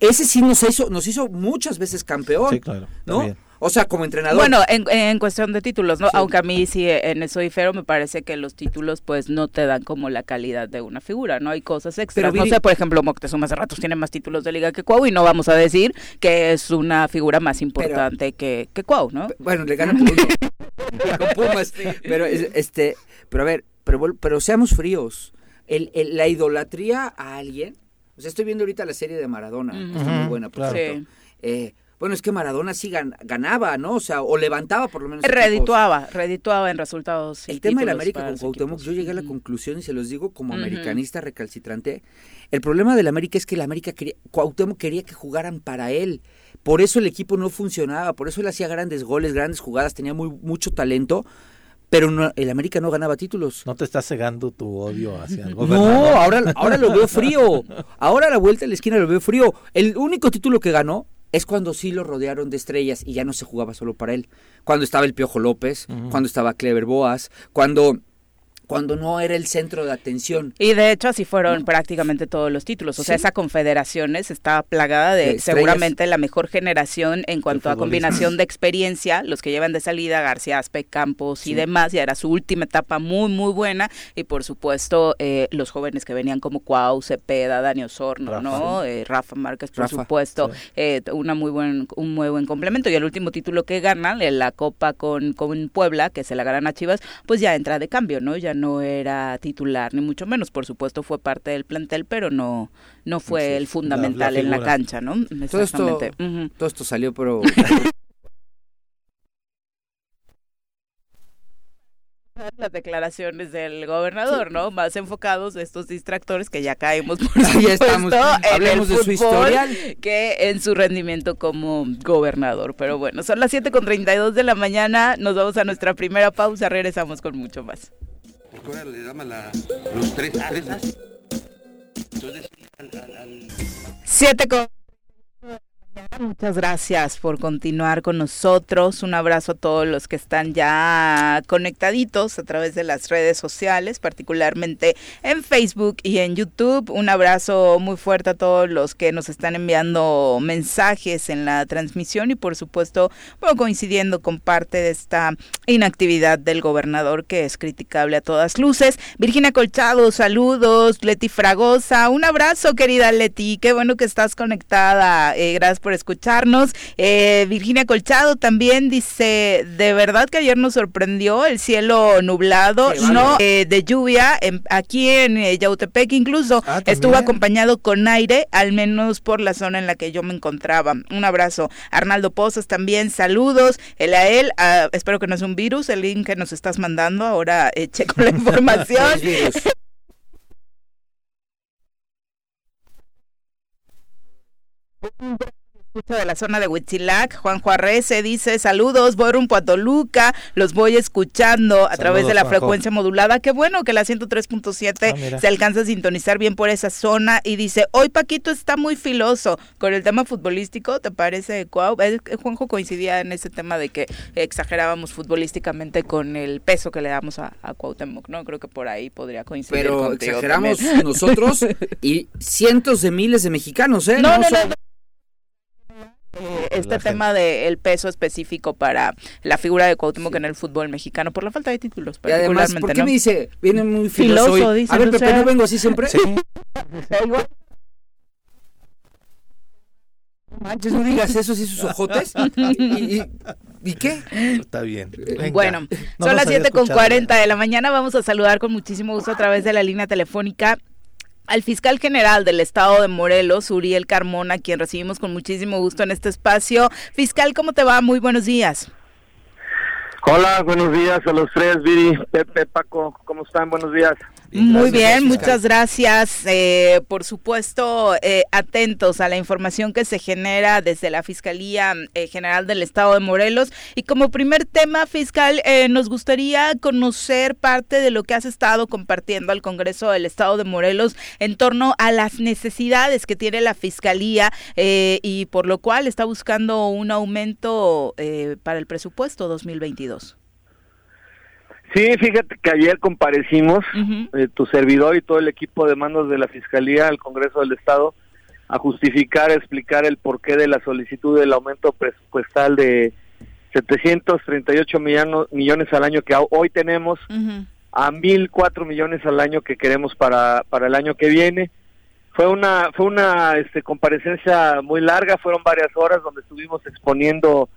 ese sí nos hizo, nos hizo muchas veces campeón. Sí, claro. ¿No? O sea, como entrenador. Bueno, en, cuestión de títulos, ¿no? Aunque a mí sí en eso difero, me parece que los títulos pues no te dan como la calidad de una figura, ¿no? Hay cosas extras. Pero, no sé, por ejemplo, Moctezuma hace ratos tiene más títulos de liga que Cuau y no vamos a decir que es una figura más importante que, que Cuau, ¿no? Bueno, le gana *laughs* *laughs* Pumas. pero este, pero a ver, pero, pero seamos fríos. El, la idolatría a alguien, o sea, estoy viendo ahorita la serie de Maradona, está muy buena, por cierto. Eh, bueno, es que Maradona sí ganaba, ¿no? O sea, o levantaba por lo menos. Redituaba, redituaba en resultados. El tema del América con Cuauhtémoc, yo llegué a la conclusión y se los digo como americanista recalcitrante. El problema del América es que el América quería, Cuauhtémoc quería que jugaran para él. Por eso el equipo no funcionaba, por eso él hacía grandes goles, grandes jugadas, tenía muy, mucho talento pero el América no ganaba títulos. No te está cegando tu odio hacia el gobernador. No, ahora, ahora lo veo frío. *laughs* Ahora a la vuelta de la esquina lo veo frío. El único título que ganó es cuando sí lo rodearon de estrellas y ya no se jugaba solo para él. Cuando estaba el Piojo López, cuando estaba Clever Boas, cuando cuando no era el centro de atención. Y de hecho así fueron prácticamente todos los títulos. O sea, esa confederaciones estaba plagada de, seguramente la mejor generación en cuanto a combinación de experiencia, los que llevan de salida García Aspe, Campos y demás, ya era su última etapa muy, muy buena. Y por supuesto, eh, los jóvenes que venían como Cuau, Cepeda, Daniel Sorno, ¿no? Eh, Rafa Márquez, por supuesto, eh, una muy buen, un muy buen complemento. Y el último título que ganan, la Copa con, con Puebla, que se la ganan a Chivas, pues ya entra de cambio, ¿no? Ya no era titular, ni mucho menos. Por supuesto fue parte del plantel, pero no, no fue el fundamental en la cancha, ¿no? Todo esto, todo esto salió, pero... las declaraciones del gobernador, ¿no? Más enfocados estos distractores que ya caemos por supuesto, estamos. Hablemos de su historial que en su rendimiento como gobernador. Pero bueno, son las 7 con 32 de la mañana, nos vamos a nuestra primera pausa, regresamos con mucho más porque ahora le daban la, los tres, tres. Entonces, al, al, al... Siete con Muchas gracias por continuar con nosotros. Un abrazo a todos los que están ya conectaditos a través de las redes sociales, particularmente en Facebook y en YouTube. Un abrazo muy fuerte a todos los que nos están enviando mensajes en la transmisión y por supuesto, coincidiendo con parte de esta inactividad del gobernador que es criticable a todas luces. Virginia Colchado, saludos. Leti Fragosa, un abrazo querida Leti. Qué bueno que estás conectada. Eh, gracias por escucharnos. Eh, Virginia Colchado también dice, de verdad que ayer nos sorprendió el cielo nublado, no eh, de lluvia, aquí en eh, Yautepec incluso ah, estuvo acompañado con aire, al menos por la zona en la que yo me encontraba. Un abrazo. Arnaldo Pozas también, saludos. El a él, espero que no es un virus, el link que nos estás mandando, ahora *laughs* checo la información. *laughs* de la zona de Huitzilac, Juan Juárez se dice saludos, voy rumbo a Toluca, los voy escuchando a través de la frecuencia modulada, qué bueno que la 103.7 ah, se alcanza a sintonizar bien por esa zona y dice, hoy Paquito está muy filoso con el tema futbolístico, ¿te parece, Cuau? Juanjo coincidía en ese tema de que exagerábamos futbolísticamente con el peso que le damos a, a Cuauhtémoc, ¿no? Creo que por ahí podría coincidir Pero exageramos nosotros y *laughs* cientos de miles de mexicanos, ¿eh? no, no, no eh, este tema del peso específico para la figura de Cuauhtémoc en el fútbol mexicano por la falta de títulos. Y además, ¿por qué me dice? Viene muy filoso. Dice, a ver, Pepe, ¿no vengo así siempre? Sí. manches, no digas eso, si sus ojotes. ¿Y, y, qué? Está bien. Bueno, son las 7 con 40 de la mañana. Vamos a saludar con muchísimo gusto a través de la línea telefónica al fiscal general del estado de Morelos, Uriel Carmona, quien recibimos con muchísimo gusto en este espacio. Fiscal, ¿cómo te va? Muy buenos días. Hola, buenos días a los tres, Viri, Pepe, Paco, ¿cómo están? Buenos días. Muy bien, muchas gracias. Eh, por supuesto, eh, atentos a la información que se genera desde la Fiscalía eh, General del Estado de Morelos. Y como primer tema, fiscal, nos gustaría conocer parte de lo que has estado compartiendo al Congreso del Estado de Morelos en torno a las necesidades que tiene la Fiscalía y por lo cual está buscando un aumento para el presupuesto 2022. Sí, fíjate que ayer comparecimos, eh, tu servidor y todo el equipo de mandos de la Fiscalía al Congreso del Estado a justificar, a explicar el porqué de la solicitud del aumento presupuestal de 738 millones, millones al año que hoy tenemos a 1.004 millones al año que queremos para, para el año que viene. Fue una, fue una este, comparecencia muy larga, fueron varias horas donde estuvimos exponiendo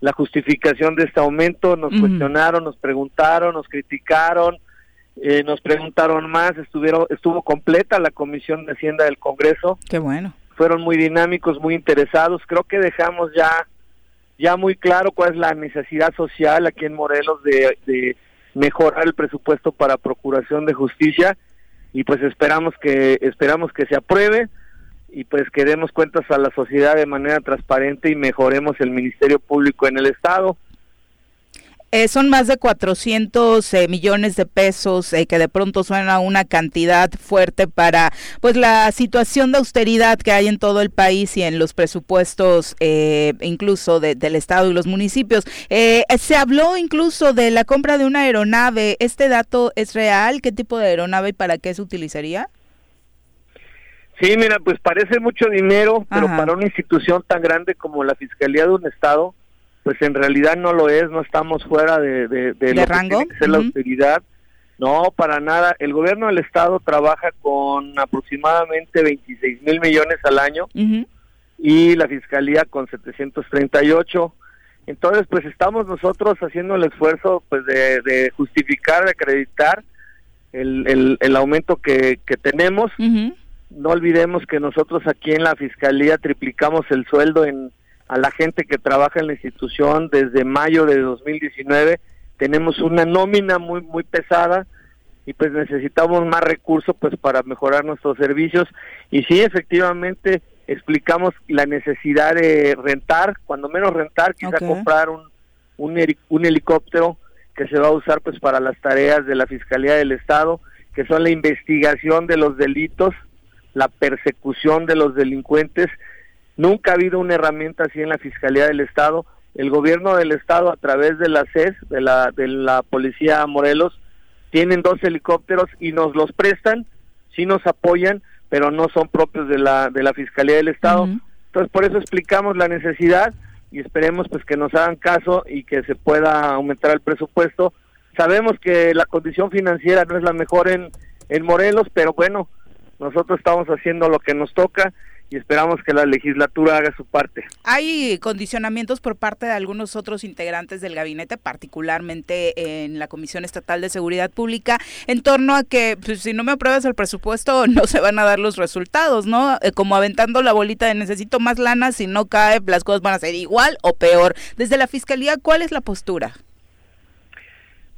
la justificación de este aumento, nos cuestionaron, nos preguntaron, nos criticaron, eh, nos preguntaron más, estuvieron, estuvo completa la Comisión de Hacienda del Congreso. Qué bueno. Fueron muy dinámicos, muy interesados. Creo que dejamos ya, ya muy claro cuál es la necesidad social aquí en Morelos de, de mejorar el presupuesto para Procuración de Justicia y pues esperamos que esperamos que se apruebe y pues que demos cuentas a la sociedad de manera transparente y mejoremos el Ministerio Público en el Estado. Eh, son más de 400 eh, millones de pesos eh, que de pronto suena una cantidad fuerte para pues la situación de austeridad que hay en todo el país y en los presupuestos incluso del estado y los municipios. se habló incluso de la compra de una aeronave. ¿Este dato es real? ¿Qué tipo de aeronave y para qué se utilizaría? Sí, mira, pues parece mucho dinero, pero para una institución tan grande como la Fiscalía de un Estado, pues en realidad no lo es, no estamos fuera de, de, de, lo rango? que la austeridad. No, para nada. El gobierno del Estado trabaja con aproximadamente 26 mil millones al año y la Fiscalía con 738. Entonces, pues estamos nosotros haciendo el esfuerzo pues de, justificar, de acreditar el, el, el aumento que, que tenemos no olvidemos que nosotros aquí en la Fiscalía triplicamos el sueldo en, a la gente que trabaja en la institución desde mayo de 2019. Tenemos una nómina muy, muy pesada y pues necesitamos más recursos pues para mejorar nuestros servicios. Y sí, efectivamente, explicamos la necesidad de rentar, cuando menos rentar, quizá comprar un, un, un helicóptero que se va a usar pues para las tareas de la Fiscalía del Estado, que son la investigación de los delitos la persecución de los delincuentes Nunca ha habido una herramienta así en la Fiscalía del Estado. El gobierno del Estado, a través de la CES, de la, de la Policía Morelos, tienen dos helicópteros y nos los prestan, sí nos apoyan, pero no son propios de la, de la Fiscalía del Estado. Entonces, por eso explicamos la necesidad y esperemos pues que nos hagan caso y que se pueda aumentar el presupuesto. Sabemos que la condición financiera no es la mejor en, en Morelos, pero bueno, nosotros estamos haciendo lo que nos toca y esperamos que la legislatura haga su parte. Hay condicionamientos por parte de algunos otros integrantes del gabinete, particularmente en la Comisión Estatal de Seguridad Pública, en torno a que pues, si no me apruebas el presupuesto *laughs* no se van a dar los resultados, ¿no? Eh, como aventando la bolita de necesito más lana, si no cae las cosas van a ser igual o peor. Desde la Fiscalía, ¿cuál es la postura?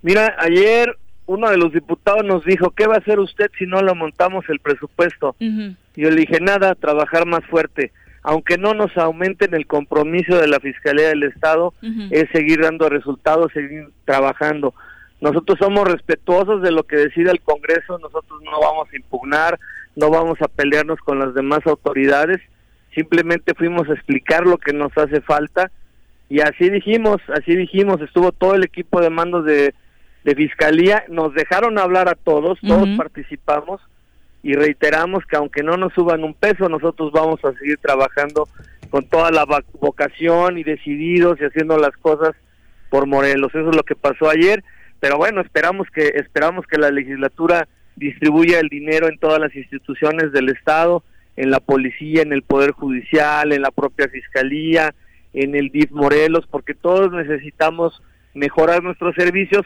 Mira, ayer uno de los diputados nos dijo, ¿qué va a hacer usted si no lo montamos el presupuesto? Y yo le dije, nada, trabajar más fuerte. Aunque no nos aumenten el compromiso de la Fiscalía del Estado, es seguir dando resultados, seguir trabajando. Nosotros somos respetuosos de lo que decide el Congreso, nosotros no vamos a impugnar, no vamos a pelearnos con las demás autoridades, simplemente fuimos a explicar lo que nos hace falta y así dijimos, así dijimos, estuvo todo el equipo de mandos de de fiscalía, nos dejaron hablar a todos, todos participamos y reiteramos que aunque no nos suban un peso, nosotros vamos a seguir trabajando con toda la vocación y decididos y haciendo las cosas por Morelos. Eso es lo que pasó ayer, pero bueno, esperamos que esperamos que la legislatura distribuya el dinero en todas las instituciones del Estado, en la policía, en el Poder Judicial, en la propia Fiscalía, en el DIF Morelos, porque todos necesitamos mejorar nuestros servicios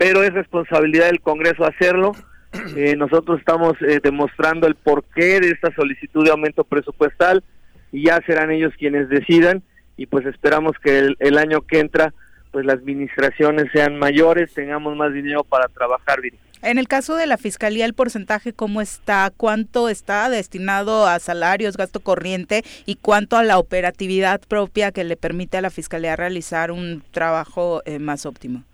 pero es responsabilidad del Congreso hacerlo. *clears throat* Eh, nosotros estamos eh, demostrando el porqué de esta solicitud de aumento presupuestal y ya serán ellos quienes decidan y pues esperamos que el, año que entra pues las administraciones sean mayores, tengamos más dinero para trabajar bien. En el caso de la Fiscalía, el porcentaje, ¿cómo está? ¿Cuánto está destinado a salarios, gasto corriente y cuánto a la operatividad propia que le permite a la Fiscalía realizar un trabajo eh, más óptimo?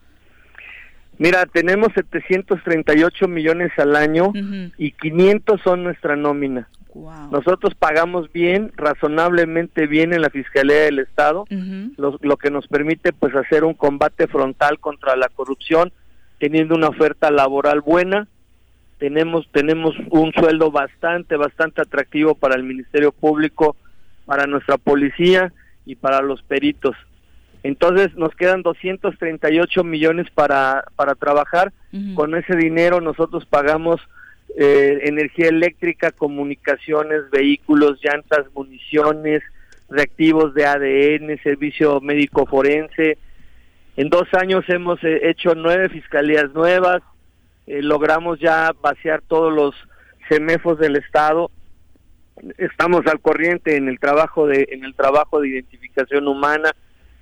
Mira, tenemos 738 millones al año y 500 son nuestra nómina. Nosotros pagamos bien, razonablemente bien en la Fiscalía del Estado, lo, que nos permite pues hacer un combate frontal contra la corrupción, teniendo una oferta laboral buena. Tenemos tenemos un sueldo bastante bastante atractivo para el Ministerio Público, para nuestra policía y para los peritos. Entonces nos quedan 238 millones para, para trabajar. Con ese dinero nosotros pagamos eh, energía eléctrica, comunicaciones, vehículos, llantas, municiones, reactivos de ADN, servicio médico forense. En dos años hemos eh, hecho nueve fiscalías nuevas, eh, logramos ya vaciar todos los semefos del estado. Estamos al corriente en el trabajo de en el trabajo de identificación humana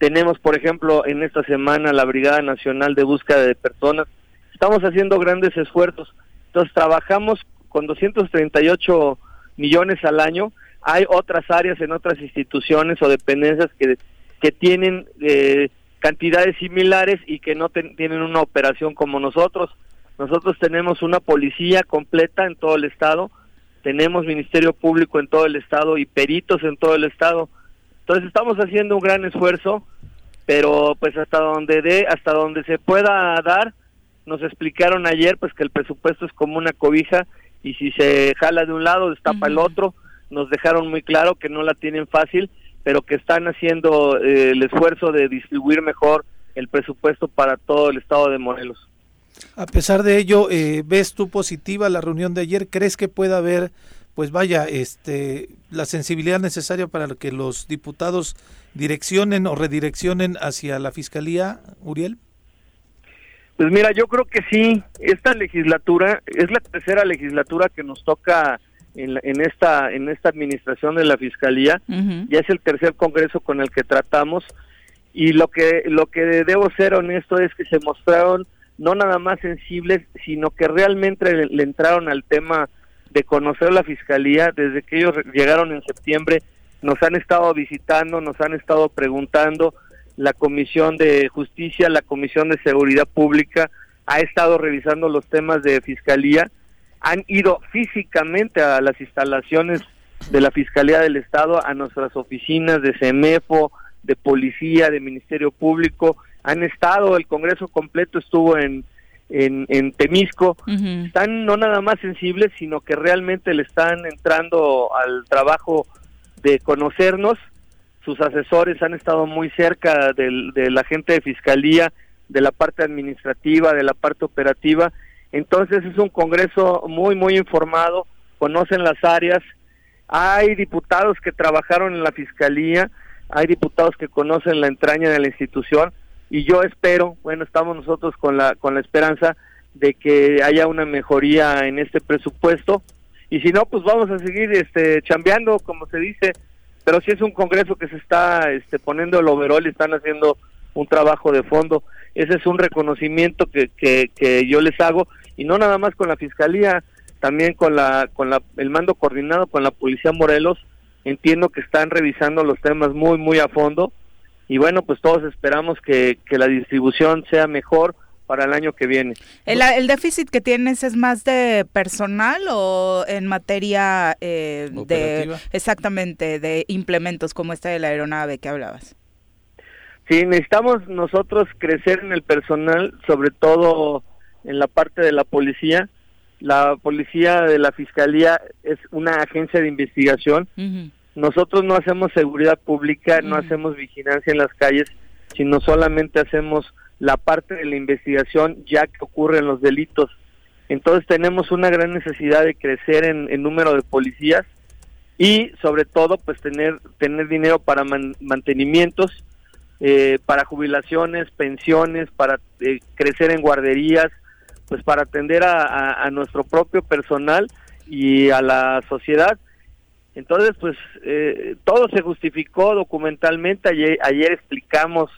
tenemos, por ejemplo, en esta semana la Brigada Nacional de Búsqueda de Personas. Estamos haciendo grandes esfuerzos. Entonces, trabajamos con 238 millones al año. Hay otras áreas en otras instituciones o dependencias que, que tienen eh, cantidades similares y que no tienen una operación como nosotros. Nosotros tenemos una policía completa en todo el estado, tenemos Ministerio Público en todo el estado y peritos en todo el estado. Entonces estamos haciendo un gran esfuerzo pero pues hasta donde de, hasta donde se pueda dar, nos explicaron ayer pues que el presupuesto es como una cobija y si se jala de un lado destapa el otro, nos dejaron muy claro que no la tienen fácil, pero que están haciendo eh, el esfuerzo de distribuir mejor el presupuesto para todo el estado de Morelos. A pesar de ello, eh, ¿ves tú positiva la reunión de ayer? ¿Crees que pueda haber, pues vaya, este, la sensibilidad necesaria para que los diputados direccionen o redireccionen hacia la Fiscalía, Uriel? Pues mira, yo creo que sí, esta legislatura es la tercera legislatura que nos toca en, en esta en esta administración de la Fiscalía, ya es el tercer congreso con el que tratamos. Y lo que lo que debo ser honesto es que se mostraron no nada más sensibles, sino que realmente le entraron al tema de conocer la Fiscalía desde que ellos llegaron en septiembre nos han estado visitando, nos han estado preguntando, la Comisión de Justicia, la Comisión de Seguridad Pública ha estado revisando los temas de fiscalía, han ido físicamente a las instalaciones de la Fiscalía del Estado a nuestras oficinas de CEMEFO, de Policía, de Ministerio Público. Han estado, el Congreso completo estuvo en, en, Temisco. Están no nada más sensibles, sino que realmente le están entrando al trabajo de conocernos. Sus asesores han estado muy cerca del, de la gente de Fiscalía, de la parte administrativa, de la parte operativa. Entonces es un Congreso muy, muy informado, conocen las áreas, hay diputados que trabajaron en la fiscalía, hay diputados que conocen la entraña de la institución y yo espero, bueno, estamos nosotros con la con la esperanza de que haya una mejoría en este presupuesto y si no, pues vamos a seguir este chambeando, como se dice, pero si es un congreso que se está este poniendo el overall y están haciendo un trabajo de fondo. Ese es un reconocimiento que, que, que yo les hago. Y no nada más con la fiscalía, también con la con la, el mando coordinado con la policía Morelos. Entiendo que están revisando los temas muy muy a fondo. Y bueno pues todos esperamos que, que la distribución sea mejor para el año que viene. ¿El, ¿El, déficit que tienes es más de personal o en materia eh, de exactamente de implementos como esta de la aeronave que hablabas? Sí, necesitamos nosotros crecer en el personal, sobre todo en la parte de la policía, la policía de la fiscalía es una agencia de investigación. Nosotros no hacemos seguridad pública, no hacemos vigilancia en las calles, sino solamente hacemos la parte de la investigación ya que ocurren los delitos. Entonces tenemos una gran necesidad de crecer en, número de policías y sobre todo pues tener tener dinero para mantenimientos, eh, para jubilaciones, pensiones, para eh, crecer en guarderías, pues para atender a, nuestro propio personal y a la sociedad. Entonces, pues eh, todo se justificó documentalmente. Ayer, explicamos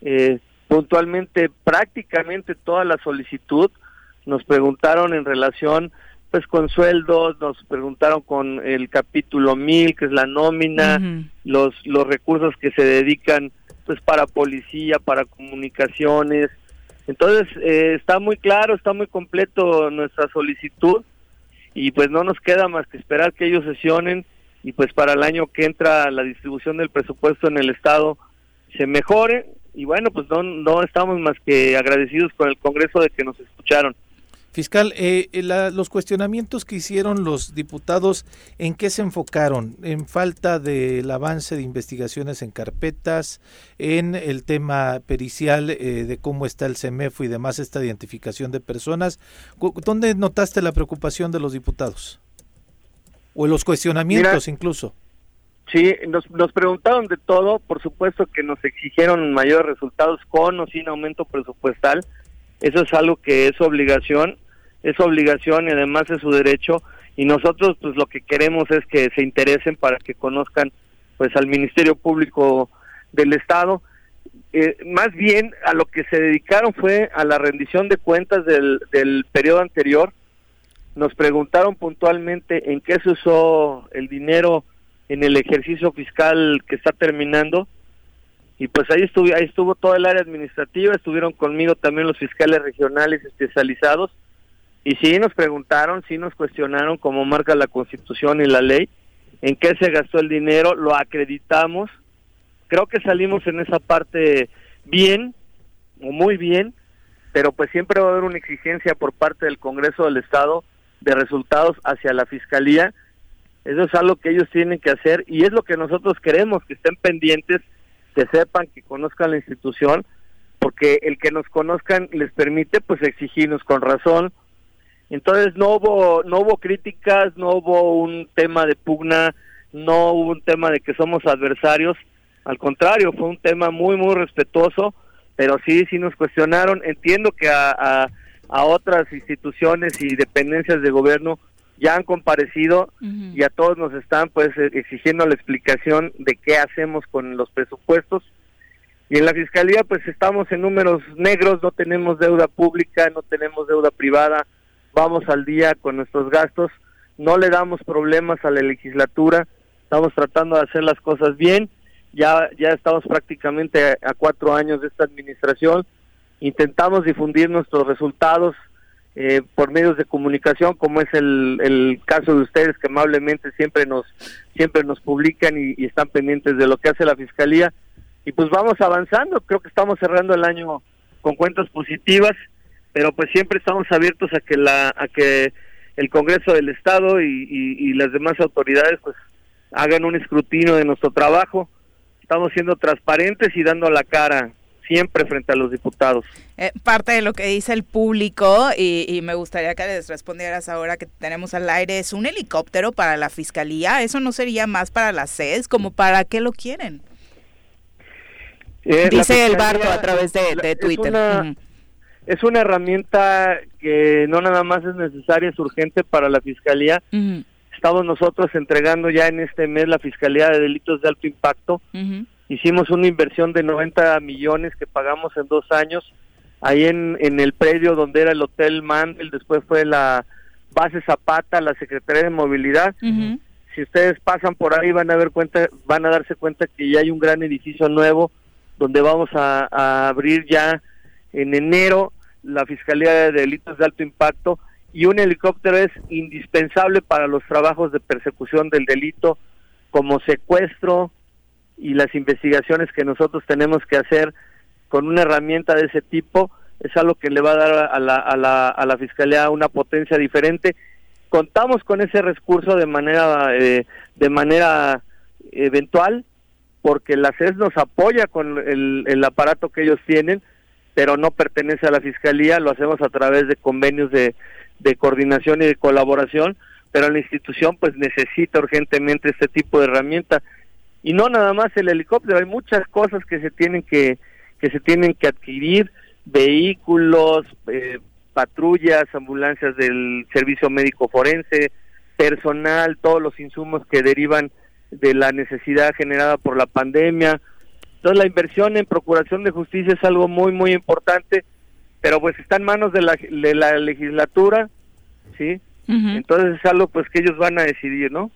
eh, puntualmente prácticamente toda la solicitud. Nos preguntaron en relación pues con sueldos, nos preguntaron con el capítulo 1000, que es la nómina, los los recursos que se dedican pues para policía, para comunicaciones, entonces, eh, está muy claro, está muy completo nuestra solicitud y pues no nos queda más que esperar que ellos sesionen y pues para el año que entra la distribución del presupuesto en el Estado se mejore y bueno, pues no, no estamos más que agradecidos con el Congreso de que nos escucharon. Fiscal, eh, eh, los cuestionamientos que hicieron los diputados, ¿en qué se enfocaron? ¿En falta del avance de investigaciones en carpetas? ¿En el tema pericial eh, de cómo está el CEMEFO y demás, esta identificación de personas? ¿Dónde notaste la preocupación de los diputados? ¿O los cuestionamientos incluso? Sí, nos, nos preguntaron de todo, por supuesto que nos exigieron mayores resultados con o sin aumento presupuestal eso es algo que es obligación, es obligación y además es su derecho y nosotros pues lo que queremos es que se interesen para que conozcan pues al Ministerio Público del Estado. Eh, más bien a lo que se dedicaron fue a la rendición de cuentas del, del periodo anterior. Nos preguntaron puntualmente en qué se usó el dinero en el ejercicio fiscal que está terminando. Y pues ahí estuvo, ahí estuvo toda el área administrativa, estuvieron conmigo también los fiscales regionales especializados. Y sí nos preguntaron, sí nos cuestionaron como marca la Constitución y la ley, en qué se gastó el dinero, lo acreditamos, creo que salimos en esa parte bien o muy bien, pero pues siempre va a haber una exigencia por parte del Congreso del Estado de resultados hacia la Fiscalía, eso es algo que ellos tienen que hacer y es lo que nosotros queremos, que estén pendientes que sepan, que conozcan la institución, porque el que nos conozcan les permite pues exigirnos con razón. Entonces no hubo no hubo críticas, no hubo un tema de pugna, no hubo un tema de que somos adversarios, al contrario, fue un tema muy muy respetuoso, pero sí sí nos cuestionaron. Entiendo que a, a, a otras instituciones y dependencias de gobierno ya han comparecido y a todos nos están pues e, exigiendo la explicación de qué hacemos con los presupuestos. Y en la fiscalía pues estamos en números negros, no tenemos deuda pública, no tenemos deuda privada, vamos al día con nuestros gastos, no le damos problemas a la legislatura, estamos tratando de hacer las cosas bien, ya, ya estamos prácticamente a cuatro años de esta administración, intentamos difundir nuestros resultados eh, por medios de comunicación, como es el, el, caso de ustedes que amablemente siempre nos siempre nos publican y, están pendientes de lo que hace la fiscalía. Y pues vamos avanzando. Creo que estamos cerrando el año con cuentas positivas, pero pues siempre estamos abiertos a que la a que el Congreso del Estado y, y las demás autoridades pues hagan un escrutinio de nuestro trabajo. Estamos siendo transparentes y dando la cara siempre frente a los diputados. Eh, parte de lo que dice el público, y, me gustaría que les respondieras ahora que tenemos al aire, es un helicóptero para la fiscalía. ¿Eso no sería más para la CES? ¿Como para qué lo quieren? Eh, dice el Barco a través de, Twitter. Es una, herramienta que no nada más es necesaria, es urgente para la fiscalía. Estamos nosotros entregando ya en este mes la Fiscalía de Delitos de Alto Impacto hicimos una inversión de 90 millones que pagamos en dos años ahí en, en el predio donde era el Hotel Mandel, después fue la base Zapata, la Secretaría de Movilidad. Si ustedes pasan por ahí van a ver cuenta, van a darse cuenta que ya hay un gran edificio nuevo donde vamos a, a abrir ya en enero la Fiscalía de Delitos de Alto Impacto y un helicóptero es indispensable para los trabajos de persecución del delito como secuestro, y las investigaciones que nosotros tenemos que hacer con una herramienta de ese tipo es algo que le va a dar a la, a la, a la Fiscalía una potencia diferente. Contamos con ese recurso de manera, eh, de manera eventual, porque la CES nos apoya con el, el aparato que ellos tienen, pero no pertenece a la Fiscalía, lo hacemos a través de convenios de, de coordinación y de colaboración, pero la institución pues necesita urgentemente este tipo de herramienta y no nada más el helicóptero, hay muchas cosas que se tienen que que se tienen que adquirir, vehículos, eh, patrullas, ambulancias del servicio médico forense, personal, todos los insumos que derivan de la necesidad generada por la pandemia. Entonces la inversión en procuración de justicia es algo muy muy importante, pero pues está en manos de la, de la legislatura, ¿sí? Entonces es algo pues que ellos van a decidir, ¿no?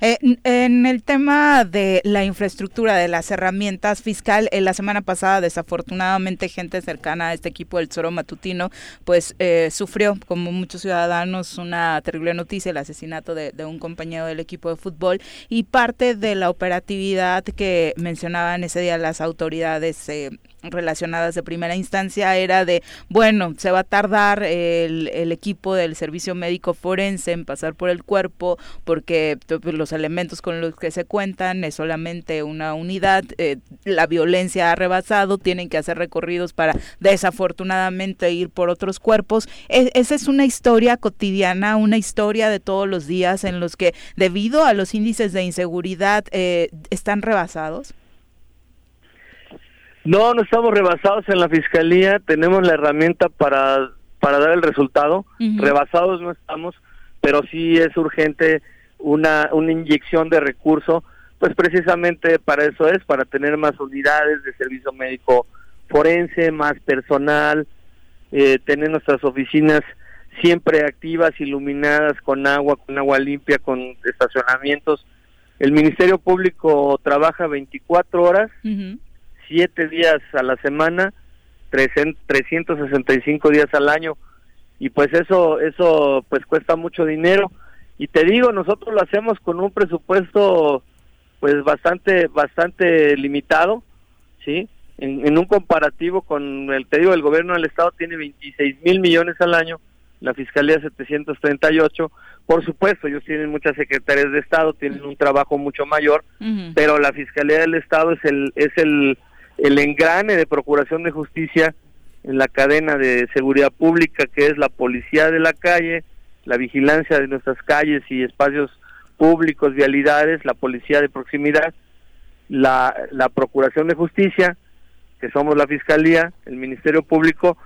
Eh, en el tema de la infraestructura, de las herramientas fiscal, en la semana pasada desafortunadamente gente cercana a este equipo del Zoro Matutino pues eh, sufrió, como muchos ciudadanos, una terrible noticia, el asesinato de, un compañero del equipo de fútbol. Y parte de la operatividad que mencionaban ese día las autoridades eh, relacionadas de primera instancia era de, bueno, se va a tardar el, el, equipo del servicio médico forense en pasar por el cuerpo porque los elementos con los que se cuentan es solamente una unidad, eh, la violencia ha rebasado, tienen que hacer recorridos para desafortunadamente ir por otros cuerpos. E, esa es una historia cotidiana, una historia de todos los días en los que debido a los índices de inseguridad eh, están rebasados. No, no estamos rebasados en la fiscalía, tenemos la herramienta para, para dar el resultado. Rebasados no estamos, pero sí es urgente una, una inyección de recurso, pues precisamente para eso es, para tener más unidades de servicio médico forense, más personal, eh, tener nuestras oficinas siempre activas, iluminadas, con agua, con agua limpia, con estacionamientos. El Ministerio Público trabaja 24 horas siete días a la semana, 365 días al año. Y pues eso eso pues cuesta mucho dinero. Y te digo nosotros lo hacemos con un presupuesto pues bastante bastante limitado sí en, en un comparativo con el te digo el gobierno del estado tiene 26 mil millones al año la fiscalía 738 por supuesto ellos tienen muchas secretarías de estado tienen un trabajo mucho mayor pero la fiscalía del estado es el es el el engrane de procuración de justicia en la cadena de seguridad pública que es la policía de la calle, la vigilancia de nuestras calles y espacios públicos, vialidades, la policía de proximidad, la, la procuración de justicia, que somos la fiscalía, el Ministerio Público,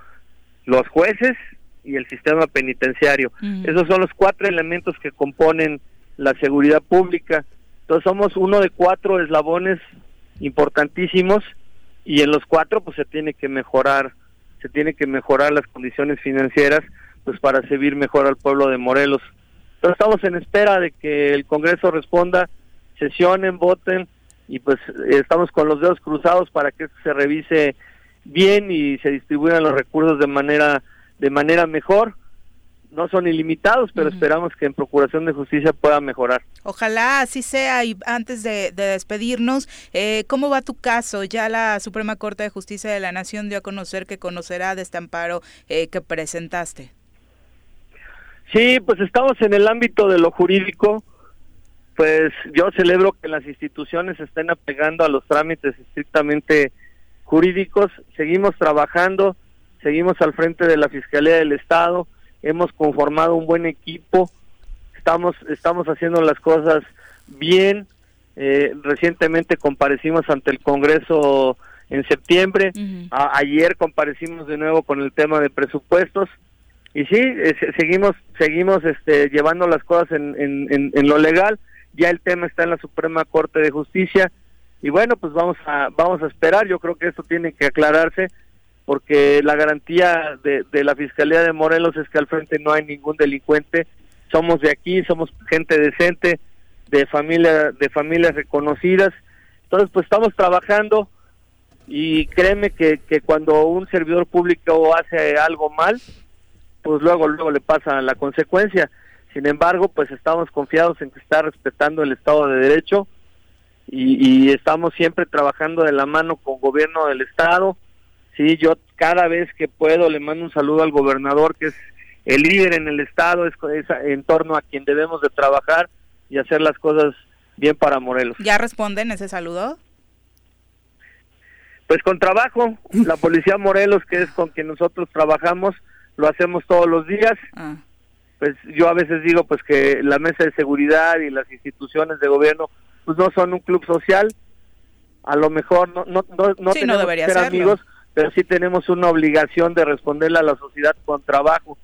los jueces y el sistema penitenciario. Esos son los cuatro elementos que componen la seguridad pública. Entonces somos uno de cuatro eslabones importantísimos y en los cuatro pues se tiene que mejorar se tiene que mejorar las condiciones financieras pues para servir mejor al pueblo de Morelos. Entonces estamos en espera de que el Congreso responda sesionen voten y pues estamos con los dedos cruzados para que se revise bien y se distribuyan los recursos de manera de manera mejor no son ilimitados, pero esperamos que en Procuración de Justicia pueda mejorar. Ojalá así sea. Y antes de, despedirnos, eh, ¿cómo va tu caso? Ya la Suprema Corte de Justicia de la Nación dio a conocer que conocerá de este amparo eh, que presentaste. Sí, pues estamos en el ámbito de lo jurídico. Pues yo celebro que las instituciones estén apegando a los trámites estrictamente jurídicos. Seguimos trabajando, seguimos al frente de la Fiscalía del Estado hemos conformado un buen equipo, estamos, estamos haciendo las cosas bien, eh, recientemente comparecimos ante el Congreso en septiembre, ayer comparecimos de nuevo con el tema de presupuestos. Y sí, eh, seguimos, seguimos este, llevando las cosas en, en, en, lo legal, ya el tema está en la Suprema Corte de Justicia. Y bueno, pues vamos a, vamos a esperar, yo creo que esto tiene que aclararse porque la garantía de, la Fiscalía de Morelos es que al frente no hay ningún delincuente, somos de aquí, somos gente decente, de familia, de familias reconocidas, entonces pues estamos trabajando y créeme que, que cuando un servidor público hace algo mal, pues luego luego le pasa la consecuencia. Sin embargo, pues estamos confiados en que está respetando el Estado de Derecho y, y estamos siempre trabajando de la mano con gobierno del Estado, Sí, yo cada vez que puedo le mando un saludo al gobernador, que es el líder en el estado, es, en torno a quien debemos de trabajar y hacer las cosas bien para Morelos. ¿Ya responden ese saludo? Pues con trabajo, *laughs* la policía Morelos, que es con quien nosotros trabajamos, lo hacemos todos los días. Ah. Pues yo a veces digo pues que la mesa de seguridad y las instituciones de gobierno pues no son un club social, a lo mejor no no no, no tenemos que ser amigos, pero sí tenemos una obligación de responderle a la sociedad con trabajo.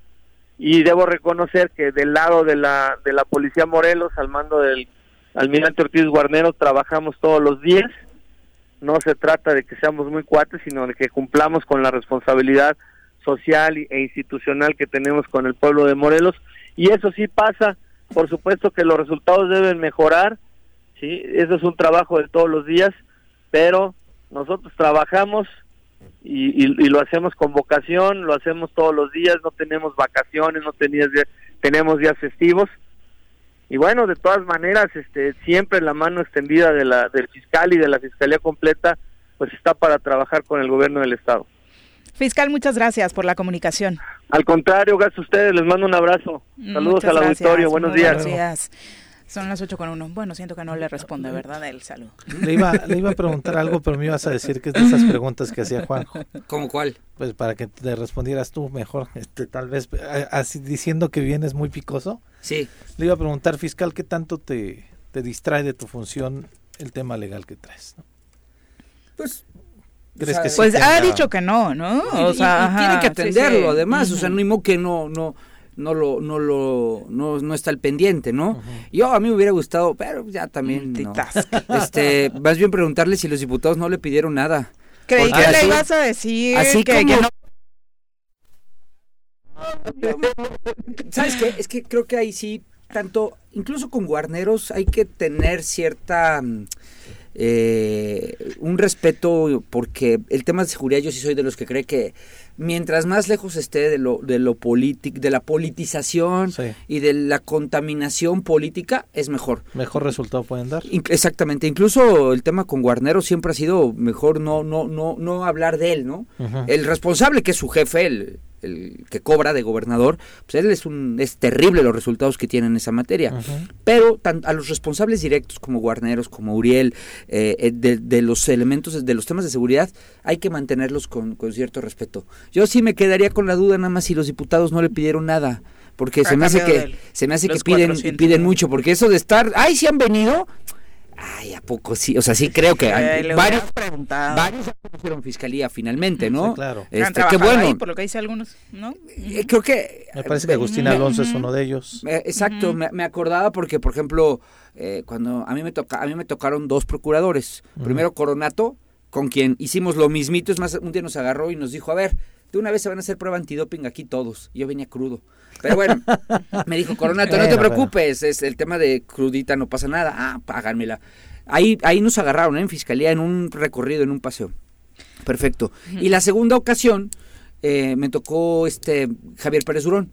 Y debo reconocer que del lado de la, de la Policía Morelos, al mando del almirante Ortiz Guarnero, trabajamos todos los días. No se trata de que seamos muy cuates, sino de que cumplamos con la responsabilidad social e institucional que tenemos con el pueblo de Morelos. Y eso sí pasa, por supuesto que los resultados deben mejorar, ¿sí? Eso es un trabajo de todos los días, pero nosotros trabajamos y, lo hacemos con vocación, lo hacemos todos los días, no tenemos vacaciones, no tenías tenemos días festivos. Y bueno, de todas maneras, este, siempre la mano extendida de la, del fiscal y de la fiscalía completa, pues está para trabajar con el gobierno del Estado. Fiscal, muchas gracias por la comunicación. Al contrario, gracias a ustedes, les mando un abrazo. Saludos al auditorio, buenos días. días. Son las 8 con uno. Bueno, siento que no le responde, ¿verdad? El saludo. Le iba, le iba a preguntar algo, pero me ibas a decir que es de esas preguntas que hacía Juanjo. ¿Cómo cuál? Pues para que te respondieras tú mejor, este, tal vez así diciendo que vienes muy picoso. Sí. Le iba a preguntar, fiscal, ¿qué tanto te, te distrae de tu función el tema legal que traes? Pues pues ha dicho que no, ¿no? O sea, tiene que atenderlo, además, o sea, no hay que no, no, no lo, no lo, no, no está al pendiente, ¿no? Yo a mí me hubiera gustado, pero ya también no. *laughs* Este, más bien preguntarle si los diputados no le pidieron nada. Creí que le ibas a decir así que, no. ¿Sabes qué? Es que creo que ahí sí, tanto, incluso con guarneros hay que tener cierta eh, un respeto porque el tema de seguridad yo sí soy de los que cree que mientras más lejos esté de lo de lo de la politización y de la contaminación política es mejor. Mejor resultado pueden dar. Exactamente. Incluso el tema con Guarnero siempre ha sido mejor no no no no hablar de él no el responsable que es su jefe el el que cobra de gobernador, pues él es un es terrible los resultados que tiene en esa materia. Pero a los responsables directos como Guarneros, como Uriel, eh, eh, de, los elementos, de los temas de seguridad, hay que mantenerlos con, cierto respeto. Yo sí me quedaría con la duda nada más si los diputados no le pidieron nada porque se me hace que se me hace que piden piden mucho porque eso de estar ay si han venido Ay, ¿a poco sí? O sea, sí creo que *laughs* eh, varios, varios conocieron fiscalía finalmente, ¿no? claro. Este, qué bueno. por lo que dice algunos, ¿no? Eh, creo que... Me parece que Agustín Alonso es uno de ellos. exacto, me, acordaba porque, por ejemplo, eh, cuando a mí me toca, a mí me tocaron dos procuradores. Primero Coronato, con quien hicimos lo mismito, es más, un día nos agarró y nos dijo, a ver, de una vez se van a hacer prueba antidoping aquí todos. yo venía crudo. Pero bueno, me dijo Coronato, no te preocupes, es el tema de crudita, no pasa nada. Ah, páganmela. Ahí, ahí nos agarraron ¿eh? en fiscalía en un recorrido, en un paseo. Perfecto. Y la segunda ocasión eh, me tocó este Javier Pérez Durón.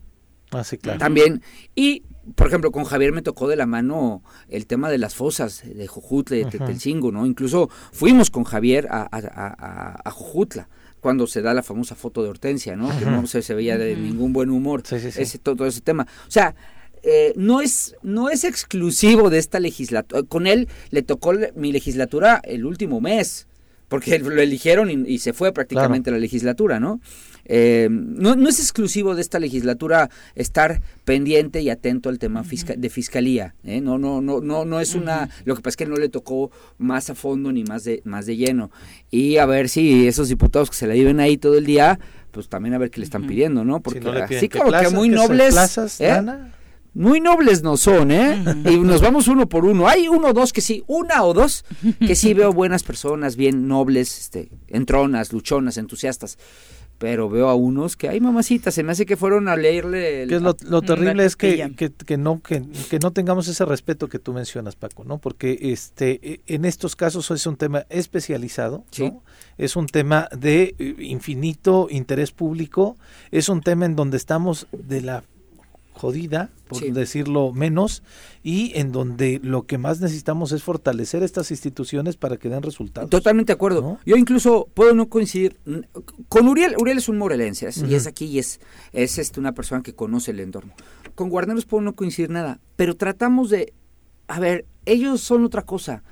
Ah, sí, claro. También. Y, por ejemplo, con Javier me tocó de la mano el tema de las fosas de Jujutla y de Tetelcingo, ¿no? Incluso fuimos con Javier a, a, a, Jujutla cuando se da la famosa foto de Hortensia, ¿no? Que no se, se veía de ningún buen humor Ese, todo, ese tema. O sea, eh, no es no es exclusivo de esta legislatura. Con él le tocó mi legislatura el último mes, porque lo eligieron y, se fue prácticamente la legislatura, ¿no? Eh, ¿no? No es exclusivo de esta legislatura estar pendiente y atento al tema de fiscalía. ¿eh? No, no, no, no, no es una. Lo que pasa es que no le tocó más a fondo ni más de, más de lleno. Y a ver si esos diputados que se la viven ahí todo el día, pues también a ver qué le están pidiendo, ¿no? Porque así como que muy nobles. Plazas, ¿eh? muy nobles no son, ¿eh? Y nos vamos uno por uno. Hay uno o dos que sí, una o dos que sí *laughs* veo buenas personas, bien nobles, este, entronas, luchonas, entusiastas pero veo a unos que hay mamacitas, se me hace que fueron a leerle el, lo, terrible es que, que, no que, no tengamos ese respeto que tú mencionas Paco no porque este e, en estos casos es un tema especializado ¿no? es un tema de eh, infinito interés público es un tema en donde estamos de la jodida, por decirlo menos, y en donde lo que más necesitamos es fortalecer estas instituciones para que den resultados. Totalmente de acuerdo. Yo incluso puedo no coincidir con Uriel. Uriel es un morelense, y es aquí y es, es este, una persona que conoce el entorno. Con Guarneros puedo no coincidir nada, pero tratamos de, a ver, ellos son otra cosa.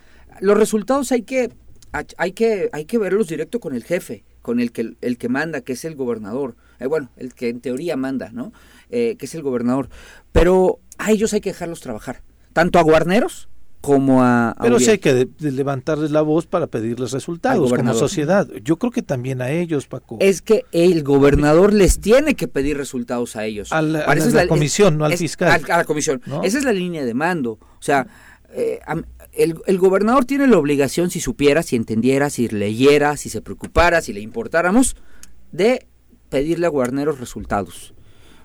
Los resultados hay que, hay que, hay que verlos directo con el jefe, con el que, el que manda, que es el gobernador. Eh, bueno, el que en teoría manda, ¿no? Eh, que es el gobernador. Pero a ellos hay que dejarlos trabajar, tanto a guarneros como a... Pero sí hay que levantarles la voz para pedirles resultados como sociedad. Yo creo que también a ellos, Paco. Es que el gobernador les tiene que pedir resultados a ellos. A la, comisión, no al fiscal. A, la comisión. Esa es la línea de mando. O sea, eh, el, el, gobernador tiene la obligación, si supiera, si entendiera, si leyera, si se preocupara, si le importáramos, de pedirle a guarneros resultados.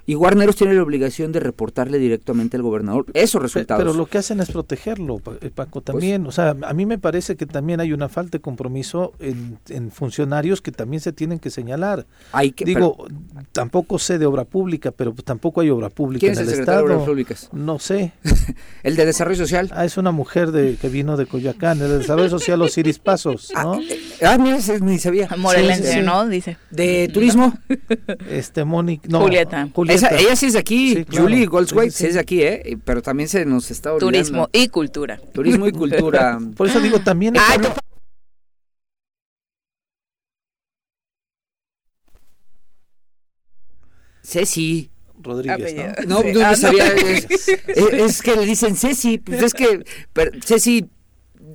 Y Guarneros tiene la obligación de reportarle directamente al gobernador esos resultados. Pero, lo que hacen es protegerlo, eh, Paco, pues también. o sea, a mí me parece que también hay una falta de compromiso en, funcionarios que también se tienen que señalar. Hay que, Digo, tampoco sé de obra pública, pero tampoco hay obra pública en el, Estado. De obras públicas? No sé. *laughs* ¿El de Desarrollo Social? Ah, es una mujer de que vino de Coyoacán. El de Desarrollo Social, Osiris *laughs* Pasos, ¿no? Ah, eh, ah mira, ni sabía. Morelense, ¿no? Dice. ¿De turismo? Este, Mónica. No, Julieta. Julieta ella sí es de aquí, Julie Goldsway sí, es de aquí, ¿eh? Pero también se nos está olvidando. Turismo y cultura. Turismo y cultura. *laughs* Por eso digo, también... Ah, Ceci. Rodríguez, ¿no? No, no, ah, sabía. *laughs* Es, que le dicen Ceci, pues es que Ceci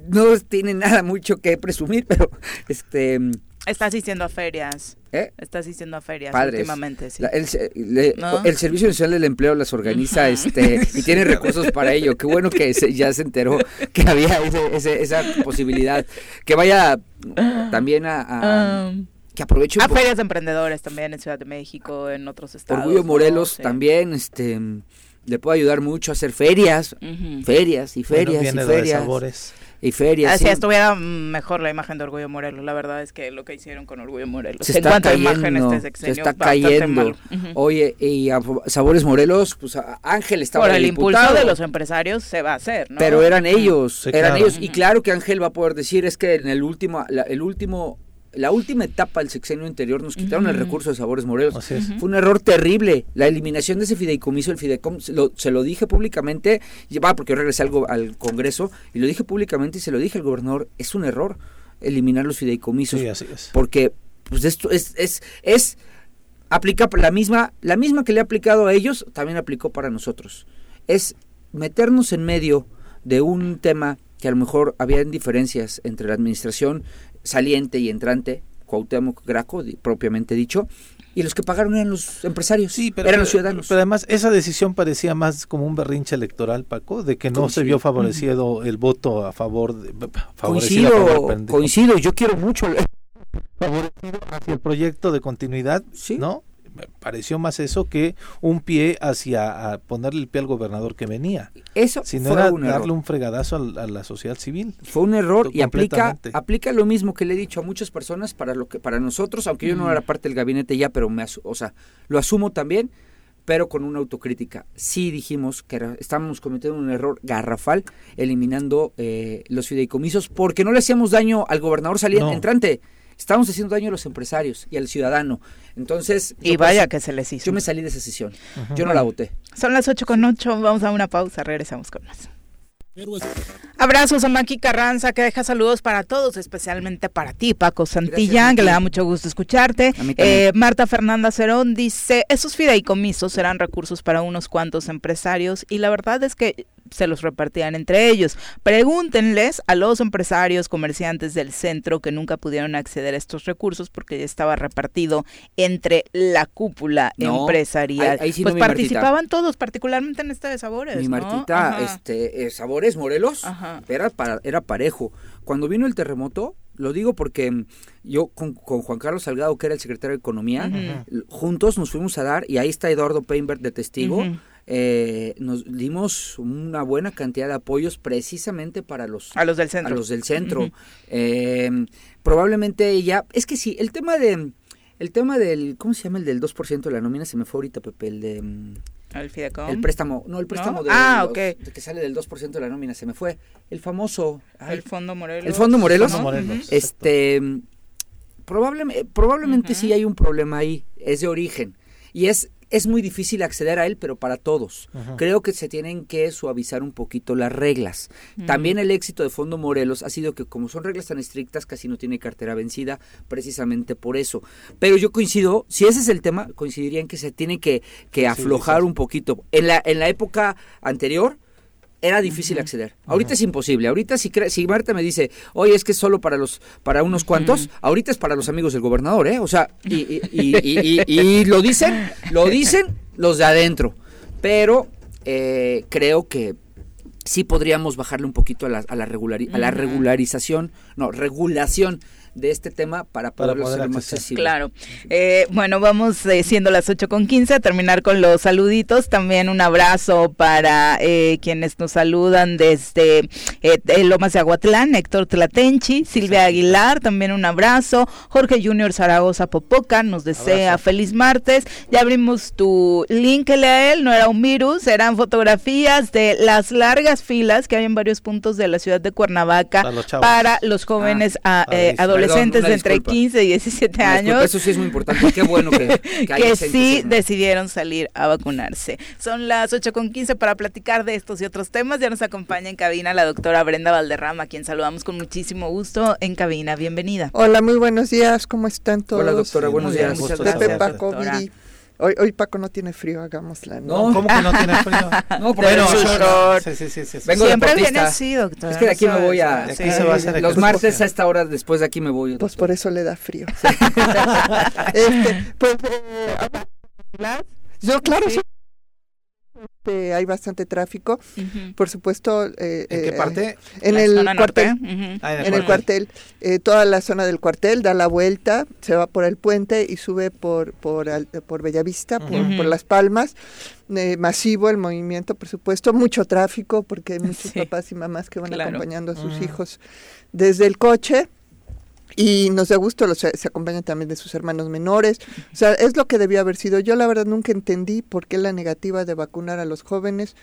no tiene nada mucho que presumir, pero este Está asistiendo a ferias. ¿Eh? Está asistiendo a ferias últimamente, sí. el, Servicio Nacional del Empleo las organiza este y tiene *laughs* recursos para ello. Qué bueno que ya se enteró que había esa posibilidad. Que vaya también a... Um, que aproveche a ferias de emprendedores también en Ciudad de México, en otros estados. Orgullo Morelos también, este le puede ayudar mucho a hacer ferias, ferias y ferias y ferias y ferias. Así estuviera mejor la imagen de Orgullo Morelos. La verdad es que lo que hicieron con Orgullo Morelos. Se está cayendo, este se está cayendo. Oye, y a Sabores Morelos, pues Ángel estaba Por el impulso de los empresarios se va a hacer, ¿no? Pero eran ellos, eran ellos. Y claro que Ángel va a poder decir es que en el último, el último la última etapa del sexenio anterior nos quitaron el recurso de Sabores Morelos. Fue un error terrible. La eliminación de ese fideicomiso, el fideicomiso, se lo, se lo dije públicamente, va porque yo regresé al, al Congreso y lo dije públicamente y se lo dije al gobernador, es un error eliminar los fideicomisos. Sí, así es. Porque pues esto es, es, es aplica la misma, la misma que le ha aplicado a ellos, también aplicó para nosotros. Es meternos en medio de un tema que a lo mejor había diferencias entre la administración saliente y entrante, Cuauhtémoc Graco, propiamente dicho, y los que pagaron eran los empresarios, sí, pero, eran los ciudadanos. Pero además esa decisión parecía más como un berrinche electoral, Paco, de que no se vio favorecido el voto a favor de... Coincido, coincido, yo quiero mucho... Favorecido hacia el proyecto de continuidad, ¿Sí? ¿no? Me pareció más eso que un pie hacia ponerle el pie al gobernador que venía. Eso sino era darle un fregadazo a, la sociedad civil. Fue un error y aplica aplica lo mismo que le he dicho a muchas personas para lo que para nosotros, aunque yo no era parte del gabinete ya, pero me o sea, lo asumo también pero con una autocrítica. Sí dijimos que estábamos cometiendo un error garrafal eliminando eh, los fideicomisos porque no le hacíamos daño al gobernador saliente, entrante. Estábamos haciendo daño a los empresarios y al ciudadano. Entonces. Y vaya que se les hizo. Yo me salí de esa sesión. Yo no la voté. Son las 8 con 8. Vamos a una pausa. Regresamos con más. Abrazos a Maki Carranza, que deja saludos para todos, especialmente para ti, Paco Santillán, que le da mucho gusto escucharte. Eh, Marta Fernanda Cerón dice, esos fideicomisos serán recursos para unos cuantos empresarios y la verdad es que se los repartían entre ellos. Pregúntenles a los empresarios, comerciantes del centro que nunca pudieron acceder a estos recursos porque ya estaba repartido entre la cúpula empresarial. pues participaban todos, particularmente en este de Sabores. Mi Martita, este, eh, Sabores Morelos, era, para, era parejo. Cuando vino el terremoto, lo digo porque yo con, Juan Carlos Salgado, que era el secretario de Economía, juntos nos fuimos a dar, y ahí está Eduardo Peinberg de testigo, eh, nos dimos una buena cantidad de apoyos precisamente para los, a los del centro. A los del centro. Eh, probablemente ya, es que sí, el tema de, el tema del, ¿cómo se llama el del 2% de la nómina? Se me fue ahorita, Pepe, el de... Mm, ¿El Fidecom? El préstamo, no, el préstamo De, ah, de que sale del 2% de la nómina, se me fue. El famoso... el Fondo Morelos. El Fondo Morelos. Este, probablemente, probablemente sí hay un problema ahí, es de origen. Y es es muy difícil acceder a él, pero para todos. Creo que se tienen que suavizar un poquito las reglas. También el éxito de Fondo Morelos ha sido que como son reglas tan estrictas, casi no tiene cartera vencida, precisamente por eso. Pero yo coincido, si ese es el tema, coincidiría en que se tiene que, que aflojar un poquito. En la, en la época anterior, era difícil acceder. Ahorita es imposible. Ahorita si, si Marta me dice, oye, es que es solo para los para unos cuantos, ahorita es para los amigos del gobernador, ¿eh? O sea, y, y, lo dicen, lo dicen los de adentro. Pero eh, creo que sí podríamos bajarle un poquito a la, a la, a la regularización, no, regulación de este tema para poder hacer más accesible. Claro. Eh, bueno, vamos eh, siendo las 8 con 15 a terminar con los saluditos. También un abrazo para eh, quienes nos saludan desde Lomas de Aguatlán, Héctor Tlatenchi, Silvia Aguilar, también un abrazo. Jorge Junior Zaragoza Popoca nos desea feliz martes. Ya abrimos tu link a él, no era un virus, eran fotografías de las largas filas que hay en varios puntos de la ciudad de Cuernavaca para los, jóvenes ah, adolescentes adolescentes de entre 15 y 17 años. Eso sí es muy importante. Qué bueno que, *laughs* que, sí decidieron salir a vacunarse. Son las 8 con 15 para platicar de estos y otros temas. Ya nos acompaña en cabina la doctora Brenda Valderrama, a quien saludamos con muchísimo gusto en cabina. Bienvenida. Hola, muy buenos días. ¿Cómo están todos? Hola, doctora. Buenos días. Muchas gracias. Paco, Hoy, hoy Paco no tiene frío, hagámosla. No, ¿cómo que no tiene frío? no, porque bueno, sí, sí, sí, sí, Vengo Siempre viene así, doctor. Es que de aquí me voy a... Sí, se va a hacer los martes a esta hora, después de aquí me voy. Pues por eso le da frío. *laughs* este, pues, eh, yo, claro, sí. Hay bastante tráfico. Por supuesto. Eh, ¿En qué eh, parte? En el, cuartel, ah, en el cuartel. Eh, toda la zona del cuartel da la vuelta, se va por el puente y sube por, por, por Bellavista, por, Las Palmas. masivo el movimiento, por supuesto. Mucho tráfico porque hay muchos papás y mamás que van acompañando a sus hijos desde el coche y nos da gusto, los, se acompañan también de sus hermanos menores. O sea, es lo que debía haber sido. Yo la verdad nunca entendí por qué la negativa de vacunar a los jóvenes.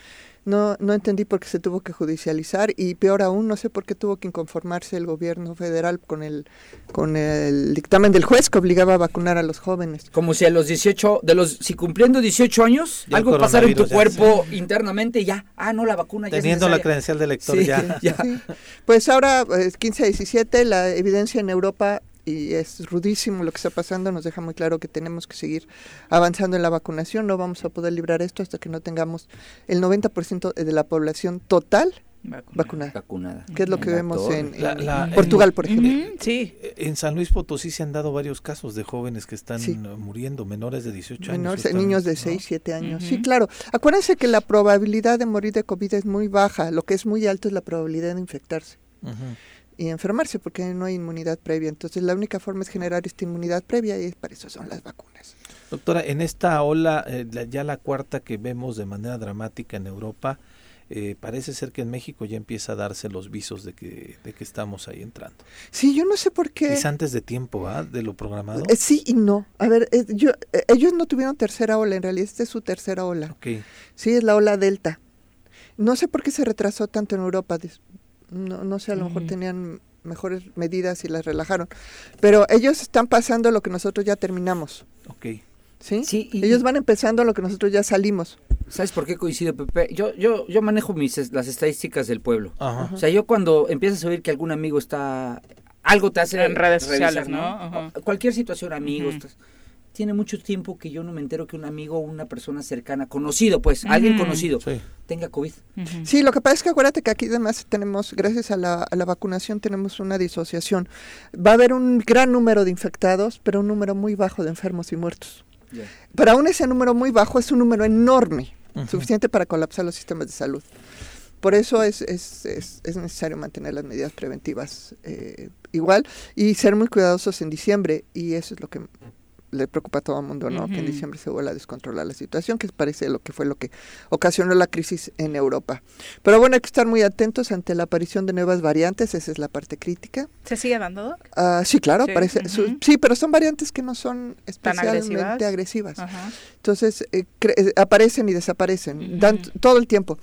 No, no entendí por qué se tuvo que judicializar y peor aún, no sé por qué tuvo que inconformarse el gobierno federal con el, con el dictamen del juez que obligaba a vacunar a los jóvenes. Como si a los 18, de los, si cumpliendo 18 años, algo pasara en tu cuerpo internamente ya, ah, no, la vacuna ya Teniendo la credencial de lector ya. *laughs* Pues ahora, 15 a 17, la evidencia en Europa y es rudísimo lo que está pasando, nos deja muy claro que tenemos que seguir avanzando en la vacunación, no vamos a poder librar esto hasta que no tengamos el 90% de la población total vacunada. vacunada. Que es lo que vemos en, Portugal, por ejemplo. sí. En San Luis Potosí se han dado varios casos de jóvenes que están muriendo, menores de 18 años. niños de 6, 7 años. Sí, claro. Acuérdense que la probabilidad de morir de COVID es muy baja. Lo que es muy alto es la probabilidad de infectarse y enfermarse porque no hay inmunidad previa. Entonces la única forma es generar esta inmunidad previa y para eso son las vacunas. Doctora, en esta ola, eh, ya la cuarta que vemos de manera dramática en Europa, eh, parece ser que en México ya empieza a darse los visos de que, de que estamos ahí entrando. Sí, yo no sé por qué. Es antes de tiempo, ¿ah? De lo programado. Eh, sí y no. A ver, eh, yo, ellos no tuvieron tercera ola, en realidad esta es su tercera ola. Okay. Sí, es la ola delta. No sé por qué se retrasó tanto en Europa. No, no sé, a lo mejor tenían mejores medidas y las relajaron. Pero ellos están pasando lo que nosotros ya terminamos. Ok. ¿Sí? sí Ellos van empezando lo que nosotros ya salimos. ¿Sabes por qué coincido, Pepe? Yo, yo, yo manejo mis, las estadísticas del pueblo. O sea, yo cuando empiezas a oír que algún amigo está... Algo te hace... En redes sociales, ¿no? Cualquier situación, amigos... tiene mucho tiempo que yo no me entero que un amigo o una persona cercana, conocido pues, alguien conocido, tenga COVID. Sí, lo que pasa es que acuérdate que aquí además tenemos, gracias a la, a la, vacunación, tenemos una disociación. Va a haber un gran número de infectados, pero un número muy bajo de enfermos y muertos. Pero aún ese número muy bajo es un número enorme suficiente para colapsar los sistemas de salud. Por eso es, es, es, es necesario mantener las medidas preventivas eh, igual y ser muy cuidadosos en diciembre y eso es lo que le preocupa a todo el mundo, ¿no? Que en diciembre se vuelva a descontrolar la situación, que parece lo que fue lo que ocasionó la crisis en Europa. Pero bueno, hay que estar muy atentos ante la aparición de nuevas variantes, esa es la parte crítica. ¿Se sigue dando? Ah, sí, claro, sí. Parece, sí, pero son variantes que no son especialmente agresivas. Entonces, eh, eh, aparecen y desaparecen, dan todo el tiempo.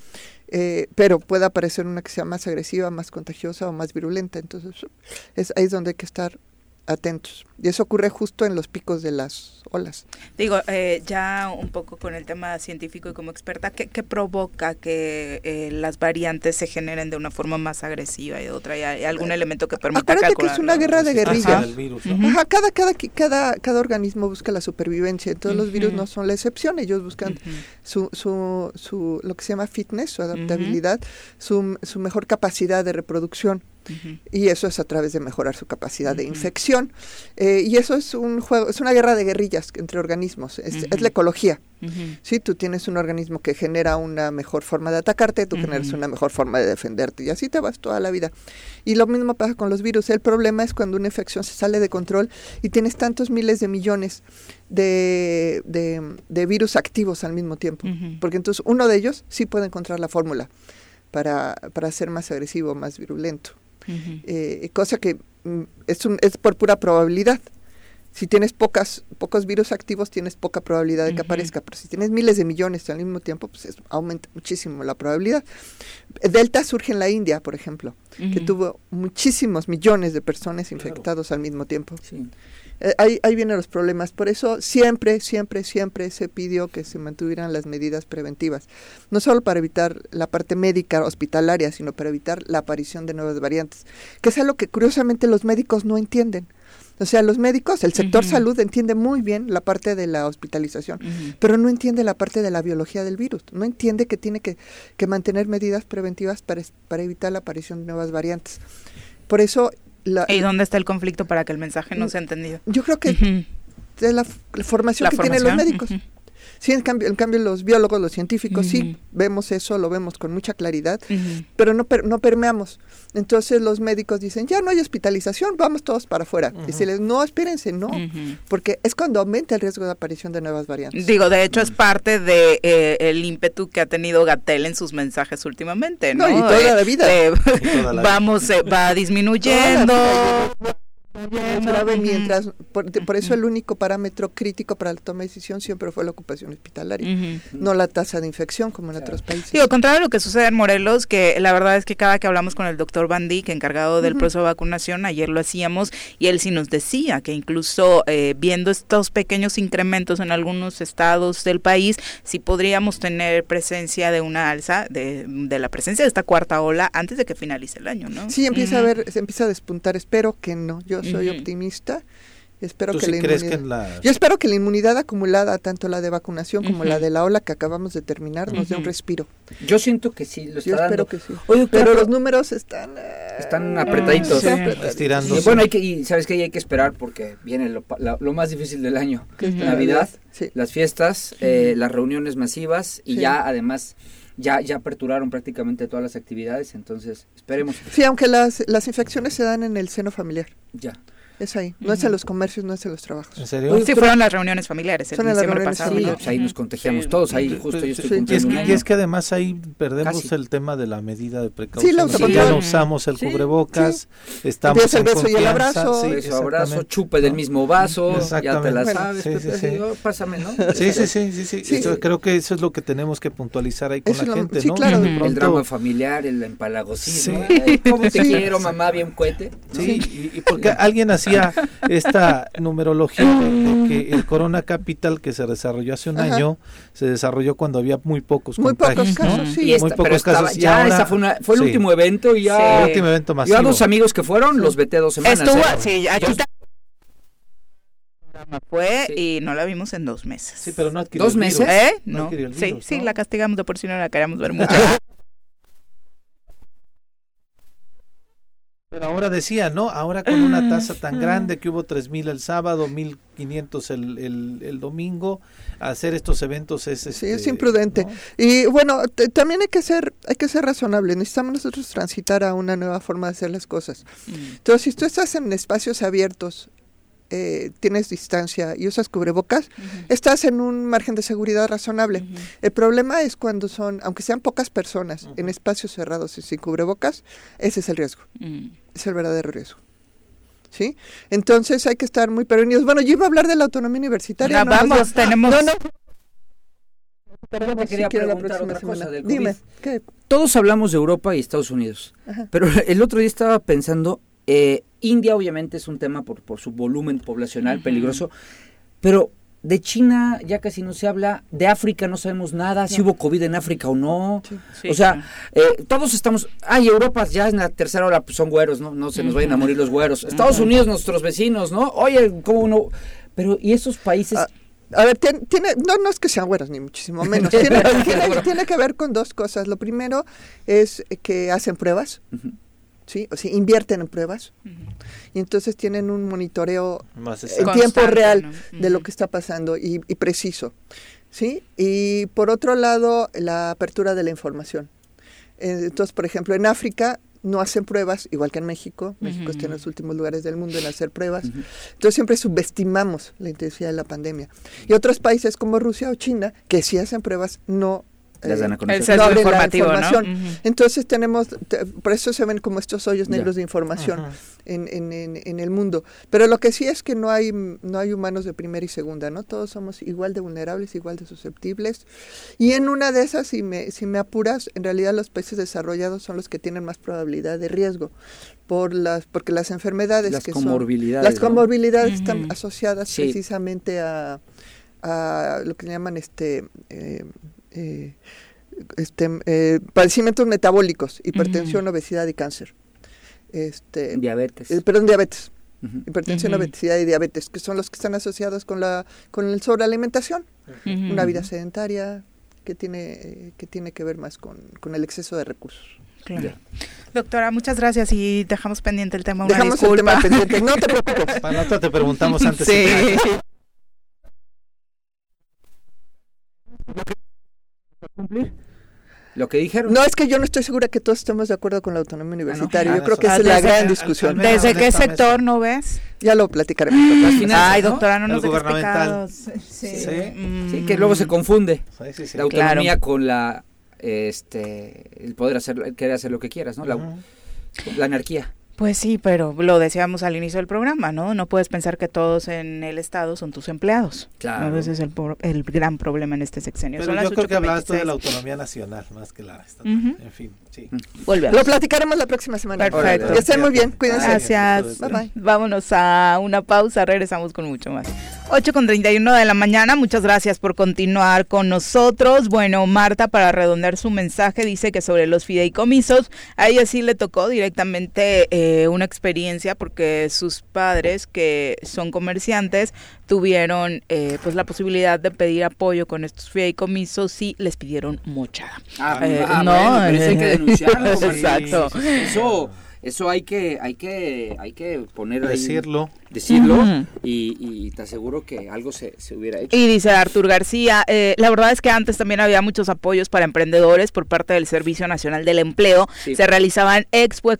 Eh, pero puede aparecer una que sea más agresiva, más contagiosa o más virulenta. Entonces, es, ahí es donde hay que estar atentos. Y eso ocurre justo en los picos de las olas. Digo, eh, ya un poco con el tema científico y como experta, ¿qué, qué provoca que eh, las variantes se generen de una forma más agresiva y de otra? ¿Hay algún elemento que permita Acuérdate que es una guerra de guerrillas. cada, cada, cada, cada organismo busca la supervivencia. Todos los virus no son la excepción. Ellos buscan su, su, su, lo que se llama fitness, su adaptabilidad, su, su mejor capacidad de reproducción. Y eso es a través de mejorar su capacidad de infección. Eh, y eso es un juego, es una guerra de guerrillas entre organismos, es, la ecología. Si tú tienes un organismo que genera una mejor forma de atacarte, tú generas una mejor forma de defenderte y así te vas toda la vida. Y lo mismo pasa con los virus. El problema es cuando una infección se sale de control y tienes tantos miles de millones de, de, virus activos al mismo tiempo. Porque entonces uno de ellos sí puede encontrar la fórmula para, para ser más agresivo, más virulento eh, cosa que mm, es, un, es por pura probabilidad. Si tienes pocas, pocos virus activos, tienes poca probabilidad de que aparezca, pero si tienes miles de millones al mismo tiempo, pues aumenta muchísimo la probabilidad. Delta surge en la India, por ejemplo, que tuvo muchísimos millones de personas infectados al mismo tiempo. Sí. Eh, ahí, ahí vienen los problemas. Por eso siempre, siempre, siempre se pidió que se mantuvieran las medidas preventivas. No solo para evitar la parte médica hospitalaria, sino para evitar la aparición de nuevas variantes. Que es algo que curiosamente los médicos no entienden. O sea, los médicos, el sector salud entiende muy bien la parte de la hospitalización, pero no entiende la parte de la biología del virus. No entiende que tiene que, que mantener medidas preventivas para, para evitar la aparición de nuevas variantes. Por eso ¿Y dónde está el conflicto para que el mensaje no sea entendido? Yo creo que es la, formación que tienen los médicos. Sí, en cambio, en cambio los biólogos, los científicos, sí vemos eso, lo vemos con mucha claridad, pero no, no permeamos. Entonces los médicos dicen, ya no hay hospitalización, vamos todos para afuera. Y si les, no, espérense, no, porque es cuando aumenta el riesgo de aparición de nuevas variantes. Digo, de hecho es parte de eh, el ímpetu que ha tenido Gatel en sus mensajes últimamente, ¿no? y toda la vida. vamos, eh, va disminuyendo mientras, por, eso el único parámetro crítico para la toma de decisión siempre fue la ocupación hospitalaria, no la tasa de infección como en otros países. Digo, contrario a lo que sucede en Morelos, que la verdad es que cada que hablamos con el doctor Bandy, que encargado del proceso de vacunación, ayer lo hacíamos, y él sí nos decía que incluso eh, viendo estos pequeños incrementos en algunos estados del país, sí podríamos tener presencia de una alza, de, de la presencia de esta cuarta ola antes de que finalice el año, ¿no? Sí, empieza a ver, se empieza a despuntar, espero que no. Yo soy optimista. Espero que, la inmunidad, Yo espero que la inmunidad acumulada, tanto la de vacunación como la de la ola que acabamos de terminar, nos dé un respiro. Yo siento que sí, lo Yo espero que sí. pero los números están... están apretaditos. Estirando. Y bueno, hay que, y sabes que hay que esperar porque viene lo, lo más difícil del año. Navidad, las fiestas, eh, las reuniones masivas y ya además ya, ya aperturaron prácticamente todas las actividades, entonces esperemos. Sí, aunque las, las infecciones se dan en el seno familiar. Ya. Es ahí. No es en los comercios, no es en los trabajos. ¿En serio? sí, fueron las reuniones familiares. Son las reuniones familiares. Pues ahí nos contagiamos todos. Ahí justo yo estoy y, es que, y es que además ahí perdemos el tema de la medida de precaución. Sí, ya no usamos el cubrebocas, estamos el beso y el abrazo. Sí, abrazo, chupe del mismo vaso, ya te la sabes. Pues, pásame, ¿no? Sí, sí, sí, sí, sí. creo que eso es lo que tenemos que puntualizar ahí con la gente, ¿no? Claro. El drama familiar, el empalagosismo. ¿Cómo te quiero, mamá? Bien cohete. Sí, y porque alguien esta numerología de, que el Corona Capital que se desarrolló hace un año se desarrolló cuando había muy pocos muy pocos casos, sí. muy pocos casos. ya esa fue, una, fue el último evento y ya. el último evento masivo. Yo a dos amigos que fueron, los veté dos semanas. Estuvo, ¿eh? sí, aquí está fue y no la vimos en dos meses. Sí, pero no adquirió ¿Dos meses? ¿Eh? No. sí, sí, la castigamos de por si no la queríamos ver *laughs* mucho. Pero ahora decía, ¿no? Ahora con una *clears throat* tasa tan grande que hubo 3.000 el sábado, 1.500 el, el, el domingo, hacer estos eventos es... sí, es este, imprudente. Y bueno, también hay que, ser, hay que ser razonable. Necesitamos nosotros transitar a una nueva forma de hacer las cosas. Mm. Entonces, si tú estás en espacios abiertos, eh, tienes distancia y usas cubrebocas, estás en un margen de seguridad razonable. El problema es cuando son, aunque sean pocas personas, en espacios cerrados y sin cubrebocas, ese es el riesgo. Mm. Es el verdadero riesgo. ¿Sí? Entonces hay que estar muy prevenidos. Bueno, yo iba a hablar de la autonomía universitaria. vamos, tenemos... No, Perdón, quería preguntar otra cosa del Dime, Todos hablamos de Europa y Estados Unidos, pero el otro día estaba pensando eh, India obviamente es un tema por, por su volumen poblacional peligroso, pero de China ya casi no se habla, de África no sabemos nada, si hubo COVID en África o no. o sea, eh, todos estamos, ay, Europa ya en la tercera hora pues son güeros, ¿no? No se nos vayan a morir los güeros. Estados Unidos, nuestros vecinos, ¿no? Oye, ¿cómo no? Pero, ¿y esos países? Ah, a ver, tiene, no, no es que sean güeros, ni muchísimo *laughs* menos. Tiene, *laughs* tiene, que ver con dos cosas. Lo primero es que hacen pruebas. ¿Sí? O sea, invierten en pruebas y entonces tienen un monitoreo en tiempo real de lo que está pasando y, preciso, ¿sí? Y por otro lado, la apertura de la información. Entonces, por ejemplo, en África no hacen pruebas, igual que en México. México está en los últimos lugares del mundo en hacer pruebas. Entonces siempre subestimamos la intensidad de la pandemia. Y otros países como Rusia o China, que sí hacen pruebas, no entonces tenemos, por eso se ven como estos hoyos negros de información en, en, el mundo. Pero lo que sí es que no hay, no hay humanos de primera y segunda, ¿no? Todos somos igual de vulnerables, igual de susceptibles. Y en una de esas, si me, si me apuras, en realidad los países desarrollados son los que tienen más probabilidad de riesgo por las porque las enfermedades las que comorbilidades, son las comorbilidades están asociadas precisamente a, a lo que llaman este eh, eh, este, eh, padecimientos metabólicos, hipertensión, obesidad y cáncer. Este, diabetes. Eh, perdón, diabetes. Hipertensión, obesidad y diabetes, que son los que están asociados con la con el sobrealimentación, una vida sedentaria que tiene que tiene que ver más con, el exceso de recursos. Doctora, muchas gracias y dejamos pendiente el tema. dejamos el tema pendiente. No te preocupes. *laughs* Para te preguntamos antes. Sí. *laughs* cumplir lo que dijeron. No, es que yo no estoy segura que todos estemos de acuerdo con la autonomía ah, universitaria. yo creo que esa es la gran discusión. ¿Desde qué sector no ves? Ya lo platicaremos. Ay, doctora, no nos gubernamental. Sí. Sí. que luego se confunde la autonomía con la este el poder hacer el querer hacer lo que quieras, ¿no? La, la anarquía. Pues sí, pero lo decíamos al inicio del programa, ¿no? No puedes pensar que todos en el Estado son tus empleados. Claro. Ese es el, el gran problema en este sexenio. Pero yo creo que hablabas de la autonomía nacional más que la estatal. En fin, sí. Volvemos. Lo platicaremos la próxima semana. Perfecto. Que estén muy bien. Cuídense. Gracias. Bye bye. Vámonos a una pausa. Regresamos con mucho más. 8 con 31 de la mañana. Muchas gracias por continuar con nosotros. Bueno, Marta, para redondear su mensaje, dice que sobre los fideicomisos, a ella sí le tocó directamente. Eh, eh, una experiencia porque sus padres, que son comerciantes, tuvieron eh, pues la posibilidad de pedir apoyo con estos fideicomisos y les pidieron mochada. Ah, eh, ah, no, pero eso hay que denunciarlo. *laughs* Exacto. Eso eso hay que, hay que, hay que poner decirlo, decirlo y, te aseguro que algo se, hubiera hecho. Y dice Artur García, eh, la verdad es que antes también había muchos apoyos para emprendedores por parte del Servicio Nacional del Empleo. Se realizaban expo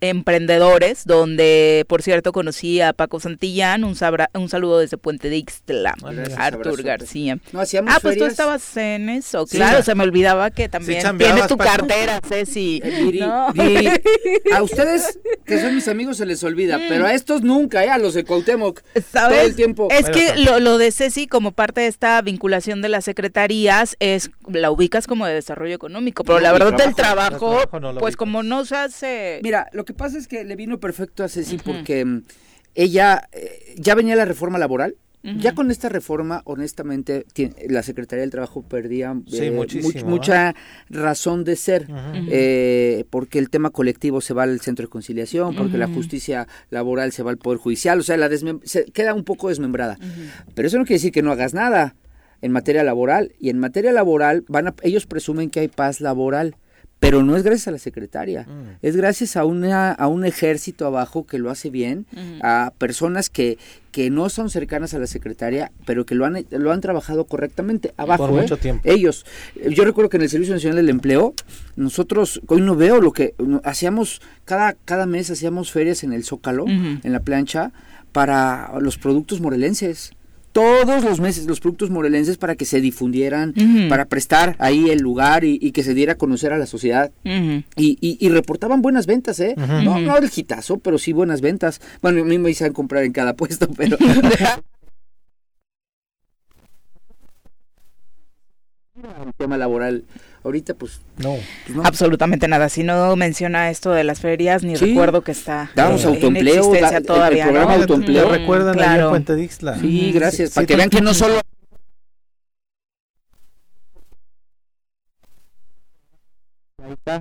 emprendedores, donde por cierto conocí a Paco Santillán, un, un saludo desde Puente de Ixtla, Artur García. ah, pues tú estabas en eso, claro, se me olvidaba que también tiene tu cartera, Ceci. *laughs* a ustedes, que son mis amigos, se les olvida, pero a estos nunca, ¿eh? a los de Cuauhtémoc, todo el tiempo. Es que lo, de Ceci, como parte de esta vinculación de las secretarías, es la ubicas como de desarrollo económico, pero la verdad el trabajo, pues como no se hace... Mira, lo que pasa es que le vino perfecto a Ceci porque mm, ella eh, ya venía la reforma laboral, ya con esta reforma, honestamente, la Secretaría del Trabajo perdía eh, ¿eh? mucha razón de ser, eh, porque el tema colectivo se va al centro de conciliación, porque la justicia laboral se va al Poder Judicial, o sea, la se queda un poco desmembrada. Pero eso no quiere decir que no hagas nada en materia laboral, y en materia laboral van ellos presumen que hay paz laboral pero no es gracias a la secretaria, mm. es gracias a, una, a un ejército abajo que lo hace bien, a personas que, que no son cercanas a la secretaria, pero que lo han, lo han trabajado correctamente abajo. Por mucho ¿eh? tiempo. Ellos. Yo recuerdo que en el Servicio Nacional del Empleo, nosotros, hoy no veo lo que hacíamos, cada, cada mes hacíamos ferias en el Zócalo, en la plancha, para los productos morelenses todos los meses los productos morelenses para que se difundieran, para prestar ahí el lugar y, que se diera a conocer a la sociedad. y, y, reportaban buenas ventas, ¿eh? no, no el gitazo, pero sí buenas ventas. Bueno, a mí me a comprar en cada puesto, pero... *laughs* *laughs* el tema laboral ahorita pues, pues no, absolutamente nada. Si no menciona esto de las ferias ni recuerdo que está damos eh, autoempleo todavía, el, programa autoempleo. Recuerdan claro. en Puente Dixla. Sí gracias. Para que vean que no solo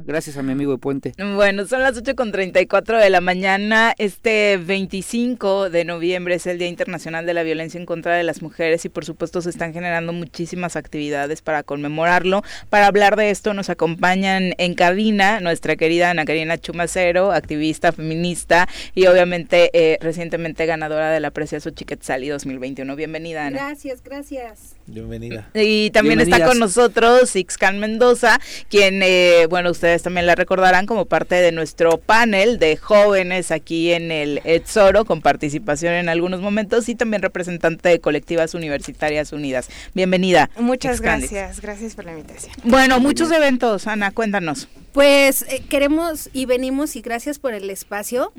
Gracias a mi amigo de Puente. Bueno, son las 8 con 34 de la mañana. Este 25 de noviembre es el Día Internacional de la Violencia en contra de las Mujeres y por supuesto se están generando muchísimas actividades para conmemorarlo. Para hablar de esto nos acompañan en cabina nuestra querida Ana Karina Chumacero, activista feminista y obviamente eh, recientemente ganadora de la Precioso Chiquetzali 2021. Bienvenida, Ana. Gracias, gracias. Bienvenida. Y también está con nosotros Ixcan Mendoza, quien, eh, bueno, ustedes también la recordarán como parte de nuestro panel de jóvenes aquí en el ETSORO, con participación en algunos momentos y también representante de colectivas universitarias unidas. Bienvenida. Muchas gracias, gracias por la invitación. Bueno, muchos eventos, Ana, cuéntanos. Pues eh, queremos y venimos y gracias por el espacio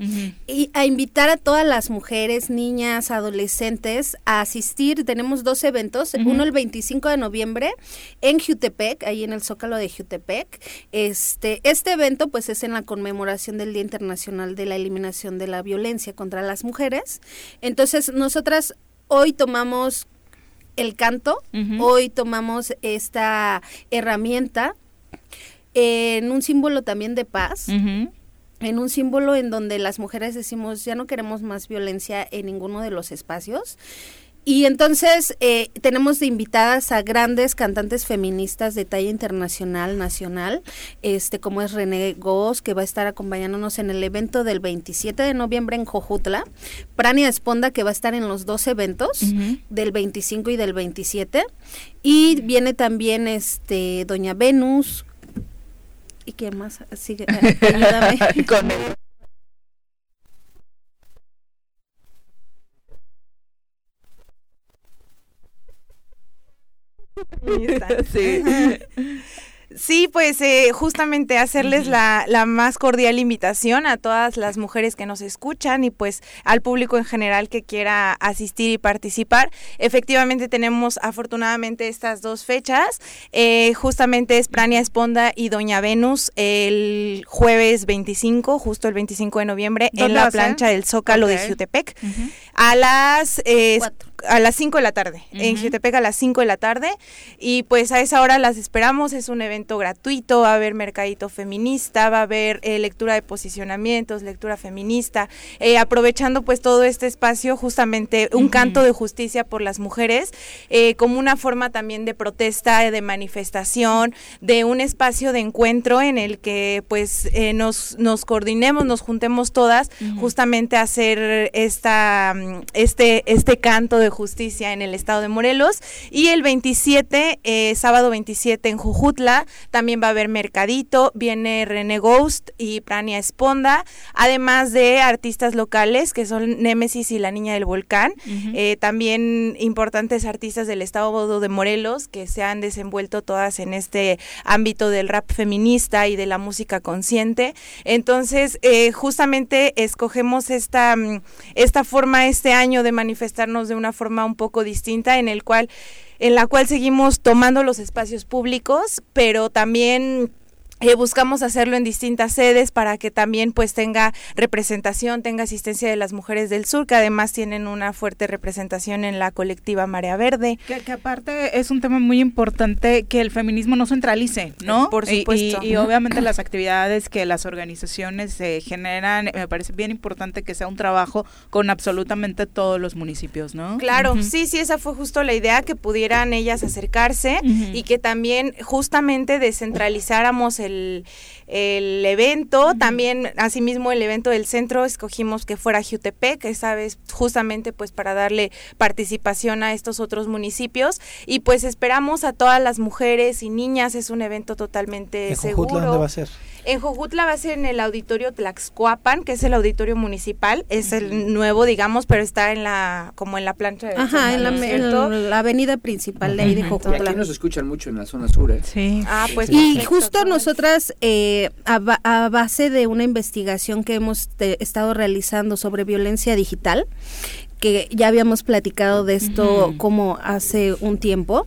y a invitar a todas las mujeres, niñas, adolescentes a asistir. Tenemos dos eventos, uno el 25 de noviembre en Jutepec, ahí en el Zócalo de Jutepec. Este este evento pues es en la conmemoración del Día Internacional de la Eliminación de la Violencia contra las Mujeres. Entonces, nosotras hoy tomamos el canto, hoy tomamos esta herramienta en un símbolo también de paz. En un símbolo en donde las mujeres decimos ya no queremos más violencia en ninguno de los espacios. Y entonces eh, tenemos de invitadas a grandes cantantes feministas de talla internacional, nacional, este como es René Goss, que va a estar acompañándonos en el evento del 27 de noviembre en Jojutla, Prania Esponda, que va a estar en los dos eventos, del 25 y del 27, y viene también este Doña Venus, ¿Y qué más? Sigue, *laughs* ayúdame. Con *laughs* Sí. Sí, pues eh, justamente hacerles la, la, más cordial invitación a todas las mujeres que nos escuchan y pues al público en general que quiera asistir y participar. Efectivamente tenemos afortunadamente estas dos fechas. Eh, justamente es Prania Esponda y Doña Venus el jueves 25, justo el 25 de noviembre, en la plancha del Zócalo de Jutepec. A las eh, a las 5 de la tarde, en Jutepec a las 5 de la tarde. Y pues a esa hora las esperamos, es un evento gratuito, va a haber mercadito feminista, va a haber eh, lectura de posicionamientos, lectura feminista, eh, aprovechando pues todo este espacio justamente un canto de justicia por las mujeres eh, como una forma también de protesta, de manifestación, de un espacio de encuentro en el que pues nos, nos coordinemos, nos juntemos todas justamente a hacer esta, este, este canto de justicia en el estado de Morelos. Y el 27, eh, sábado 27 en Jujutla, también va a haber Mercadito, viene René Ghost y Prania Esponda, además de artistas locales que son Némesis y la Niña del Volcán. Eh, también importantes artistas del estado de Morelos que se han desenvuelto todas en este ámbito del rap feminista y de la música consciente. Entonces, eh, justamente escogemos esta, mm, esta forma este año de manifestarnos de una forma un poco distinta en el cual en la cual seguimos tomando los espacios públicos, pero también eh, buscamos hacerlo en distintas sedes para que también pues tenga representación, tenga asistencia de las mujeres del sur, que además tienen una fuerte representación en la colectiva Marea Verde. Que, aparte es un tema muy importante que el feminismo no centralice, ¿no? Por supuesto. Y, obviamente las actividades que las organizaciones eh, generan, me parece bien importante que sea un trabajo con absolutamente todos los municipios, ¿no? Claro, sí, sí, esa fue justo la idea, que pudieran ellas acercarse y que también justamente descentralizáramos el, el evento. También, asimismo, el evento del centro escogimos que fuera Jutepec, esa vez justamente pues para darle participación a estos otros municipios. Y pues esperamos a todas las mujeres y niñas, es un evento totalmente seguro. ¿Dónde va a ser? En Jojutla va a ser en el auditorio Tlaxcuapan, que es el auditorio municipal, es el nuevo, digamos, pero está en la, como en la plancha de Ajá, en la, avenida principal de ahí de Jojutla. Y aquí nos escuchan mucho en la zona sur, ¿eh? Sí. Ah, pues. Y justo nosotras, eh, a, base de una investigación que hemos estado realizando sobre violencia digital, que ya habíamos platicado de esto como hace un tiempo,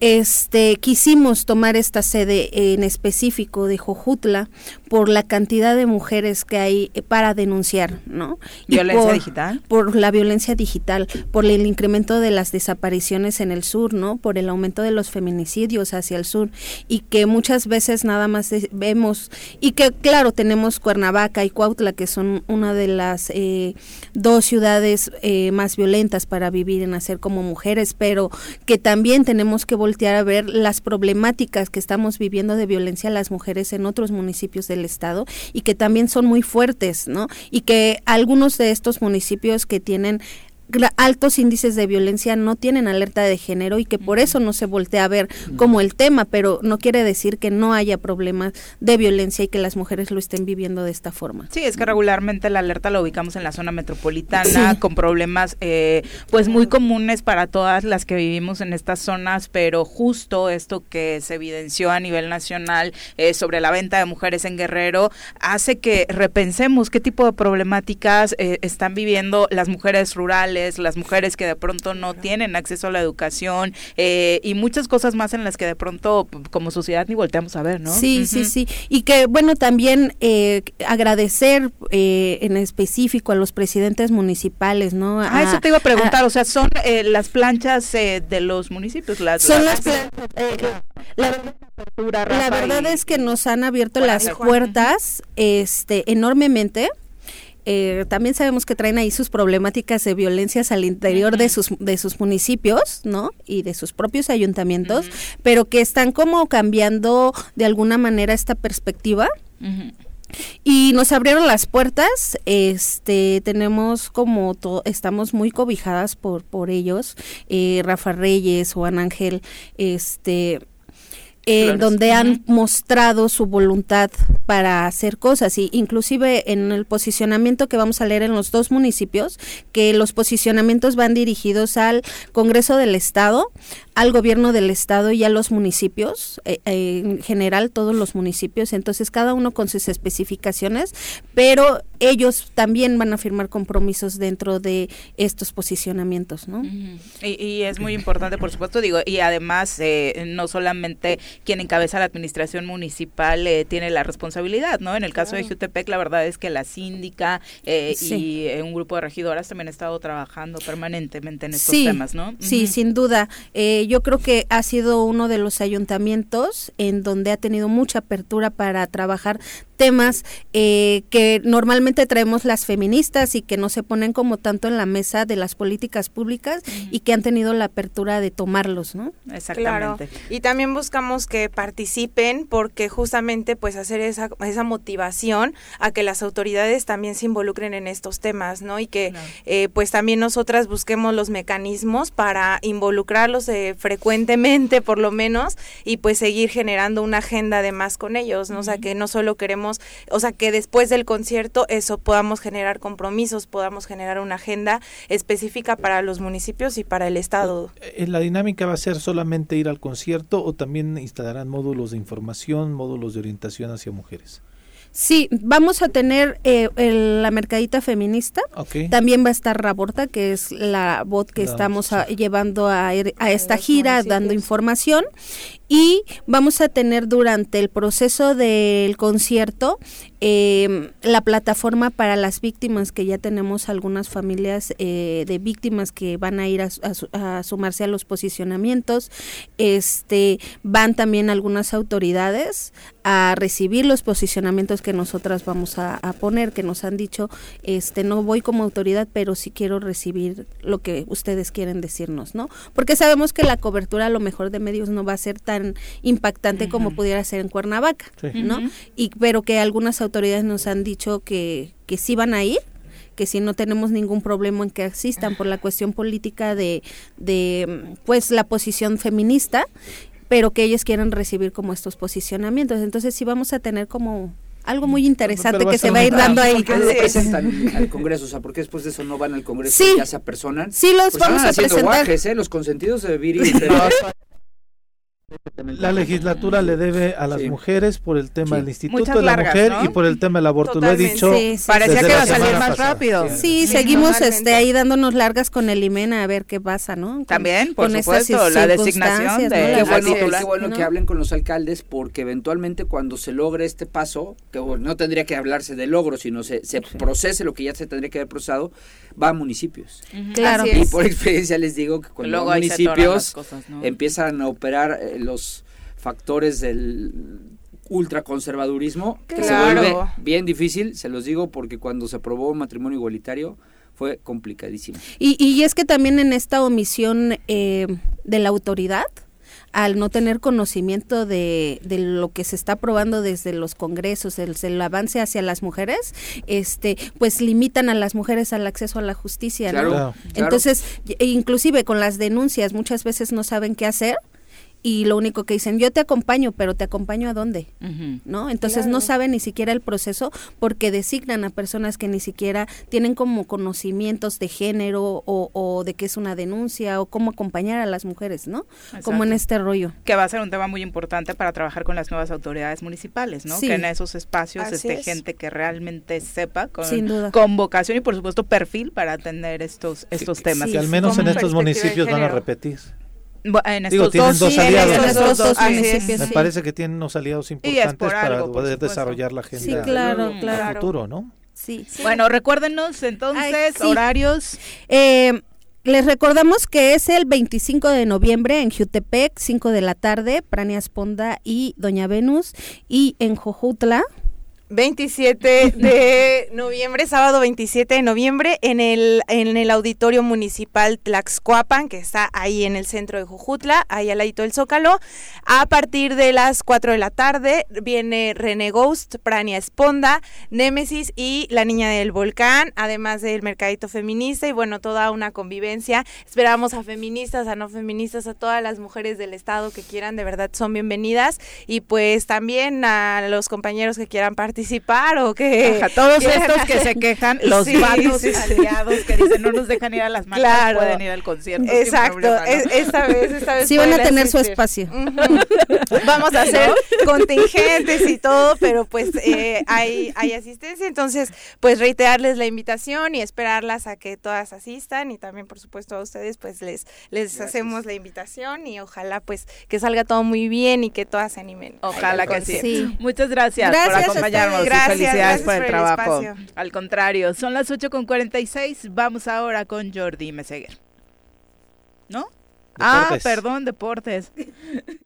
este quisimos tomar esta sede en específico de Jojutla por la cantidad de mujeres que hay eh, para denunciar, ¿no? Violencia digital. Por la violencia digital, por el incremento de las desapariciones en el sur, ¿no? Por el aumento de los feminicidios hacia el sur y que muchas veces nada más vemos y que claro tenemos Cuernavaca y Cuautla que son una de las eh, dos ciudades eh, más violentas para vivir y nacer como mujeres, pero que también tenemos que voltear a ver las problemáticas que estamos viviendo de violencia a las mujeres en otros municipios de del Estado y que también son muy fuertes, ¿no? Y que algunos de estos municipios que tienen altos índices de violencia no tienen alerta de género y que por eso no se voltea a ver como el tema, pero no quiere decir que no haya problemas de violencia y que las mujeres lo estén viviendo de esta forma. Sí, es que regularmente la alerta la ubicamos en la zona metropolitana con problemas eh, pues muy comunes para todas las que vivimos en estas zonas, pero justo esto que se evidenció a nivel nacional eh, sobre la venta de mujeres en Guerrero hace que repensemos qué tipo de problemáticas eh, están viviendo las mujeres rurales las mujeres que de pronto no tienen acceso a la educación eh, y muchas cosas más en las que de pronto como sociedad ni volteamos a ver, ¿no? Sí, sí, sí. Y que bueno, también eh, agradecer eh, en específico a los presidentes municipales, ¿no? ah, eso te iba a preguntar, o sea, son las planchas de los municipios, las... Son las, planchas. La, la, verdad es que nos han abierto las puertas este enormemente eh, también sabemos que traen ahí sus problemáticas de violencias al interior de sus de sus municipios, ¿no? Y de sus propios ayuntamientos, pero que están como cambiando de alguna manera esta perspectiva. Y nos abrieron las puertas, este, tenemos como, estamos muy cobijadas por, por ellos, eh, Rafa Reyes, Juan Ángel, este, en donde han mostrado su voluntad para hacer cosas. Y inclusive en el posicionamiento que vamos a leer en los dos municipios que los posicionamientos van dirigidos al Congreso del Estado al gobierno del estado y a los municipios, eh, eh, en general todos los municipios, entonces cada uno con sus especificaciones, pero ellos también van a firmar compromisos dentro de estos posicionamientos, ¿no? y, es muy importante, por supuesto, digo, y además eh, no solamente quien encabeza la administración municipal tiene la responsabilidad, ¿no? En el caso de Jutepec, la verdad es que la síndica y un grupo de regidoras también han estado trabajando permanentemente en estos temas, ¿no? Sí, sin duda. Eh, yo creo que ha sido uno de los ayuntamientos en donde ha tenido mucha apertura para trabajar temas eh, que normalmente traemos las feministas y que no se ponen como tanto en la mesa de las políticas públicas y que han tenido la apertura de tomarlos, ¿no? Exactamente. Y también buscamos que participen porque justamente pues hacer esa, esa motivación a que las autoridades también se involucren en estos temas, ¿no? Y que eh, pues también nosotras busquemos los mecanismos para involucrarlos eh, frecuentemente por lo menos y pues seguir generando una agenda además con ellos, ¿no? O sea, que no solo queremos o sea, que después del concierto eso podamos generar compromisos, podamos generar una agenda específica para los municipios y para el Estado. Eh, ¿La dinámica va a ser solamente ir al concierto o también instalarán módulos de información, módulos de orientación hacia mujeres? Sí, vamos a tener eh, la mercadita feminista. También va a estar Raborta, que es la voz que estamos llevando a, a esta gira, dando información. Y vamos a tener durante el proceso del concierto eh, la plataforma para las víctimas que ya tenemos algunas familias eh, de víctimas que van a ir a, sumarse a los posicionamientos. Este van también algunas autoridades a recibir los posicionamientos que nosotras vamos a, poner que nos han dicho este no voy como autoridad pero sí quiero recibir lo que ustedes quieren decirnos no porque sabemos que la cobertura a lo mejor de medios no va a ser tan impactante como pudiera ser en Cuernavaca, ¿no? Y pero que algunas autoridades nos han dicho que que sí van a ir que si no tenemos ningún problema en que asistan por la cuestión política de, de pues la posición feminista, pero que ellos quieren recibir como estos posicionamientos. Entonces sí vamos a tener como algo muy interesante que se va a ir dando ahí. ¿Por qué lo presentan al Congreso? O sea, ¿por qué después de eso no van al Congreso y ya se apersonan? Sí, los pues vamos a presentar. Guajes, ¿eh? Los consentidos de Viri. *laughs* La legislatura le debe a las mujeres por el tema del Instituto de la Mujer y por el tema del aborto. Lo he dicho. Parecía que iba a salir más rápido. Sí, seguimos este ahí dándonos largas con el IMENA a ver qué pasa, ¿no? También, por con supuesto, la designación de qué bueno, qué bueno que hablen con los alcaldes porque eventualmente cuando se logre este paso, que no tendría que hablarse de logro, sino se, se procese lo que ya se tendría que haber procesado, va a municipios. Claro. Y por experiencia les digo que cuando los municipios empiezan a operar eh, los factores del ultraconservadurismo, que se vuelve bien difícil, se los digo porque cuando se aprobó un matrimonio igualitario fue complicadísimo. Y, y es que también en esta omisión eh, de la autoridad, al no tener conocimiento de, de, lo que se está aprobando desde los congresos, el, el, avance hacia las mujeres, este, pues limitan a las mujeres al acceso a la justicia, ¿no? Entonces, inclusive con las denuncias muchas veces no saben qué hacer y lo único que dicen, yo te acompaño, pero te acompaño a dónde, ¿no? Entonces no saben ni siquiera el proceso porque designan a personas que ni siquiera tienen como conocimientos de género o, de qué es una denuncia o cómo acompañar a las mujeres, ¿no? Como en este rollo. Que va a ser un tema muy importante para trabajar con las nuevas autoridades municipales, ¿no? Que en esos espacios esté gente que realmente sepa con, con, vocación y por supuesto perfil para atender estos, estos temas. Que al menos en estos municipios van a repetir. En estos Digo, dos, dos aliados. dos, Me parece que tienen unos aliados importantes para poder desarrollar la agenda sí, claro, claro. futuro, ¿no? Sí. Bueno, recuérdenos entonces horarios. Eh, les recordamos que es el 25 de noviembre en Jutepec, 5 de la tarde, Prania Esponda y Doña Venus, y en Jojutla, 27 de noviembre, sábado 27 de noviembre, en el, en el Auditorio Municipal Tlaxcoapan, que está ahí en el centro de Jujutla, ahí al ladito del Zócalo. A partir de las 4 de la tarde viene René Ghost, Prania Esponda, Némesis y La Niña del Volcán, además del Mercadito Feminista y bueno, toda una convivencia. Esperamos a feministas, a no feministas, a todas las mujeres del Estado que quieran, de verdad son bienvenidas y pues también a los compañeros que quieran participar participar o que... todos estos que se quejan, los vatos aliados que dicen no nos dejan ir a las marchas, pueden ir al concierto. Exacto, esta vez, esta vez. Sí van a tener su espacio. *laughs* Vamos a hacer contingentes y todo, pero pues *laughs* eh, hay, hay asistencia, entonces pues reiterarles la invitación y esperarlas a que todas asistan y también por supuesto a ustedes pues les, les hacemos la invitación y ojalá pues que salga todo muy bien y que todas se animen. Ojalá que sí. Muchas gracias, por acompañarnos gracias, felicidades por el, trabajo. Al contrario, son las 8 con 46, vamos ahora con Jordi Meseguer. ¿No? Ah, perdón, deportes. *laughs*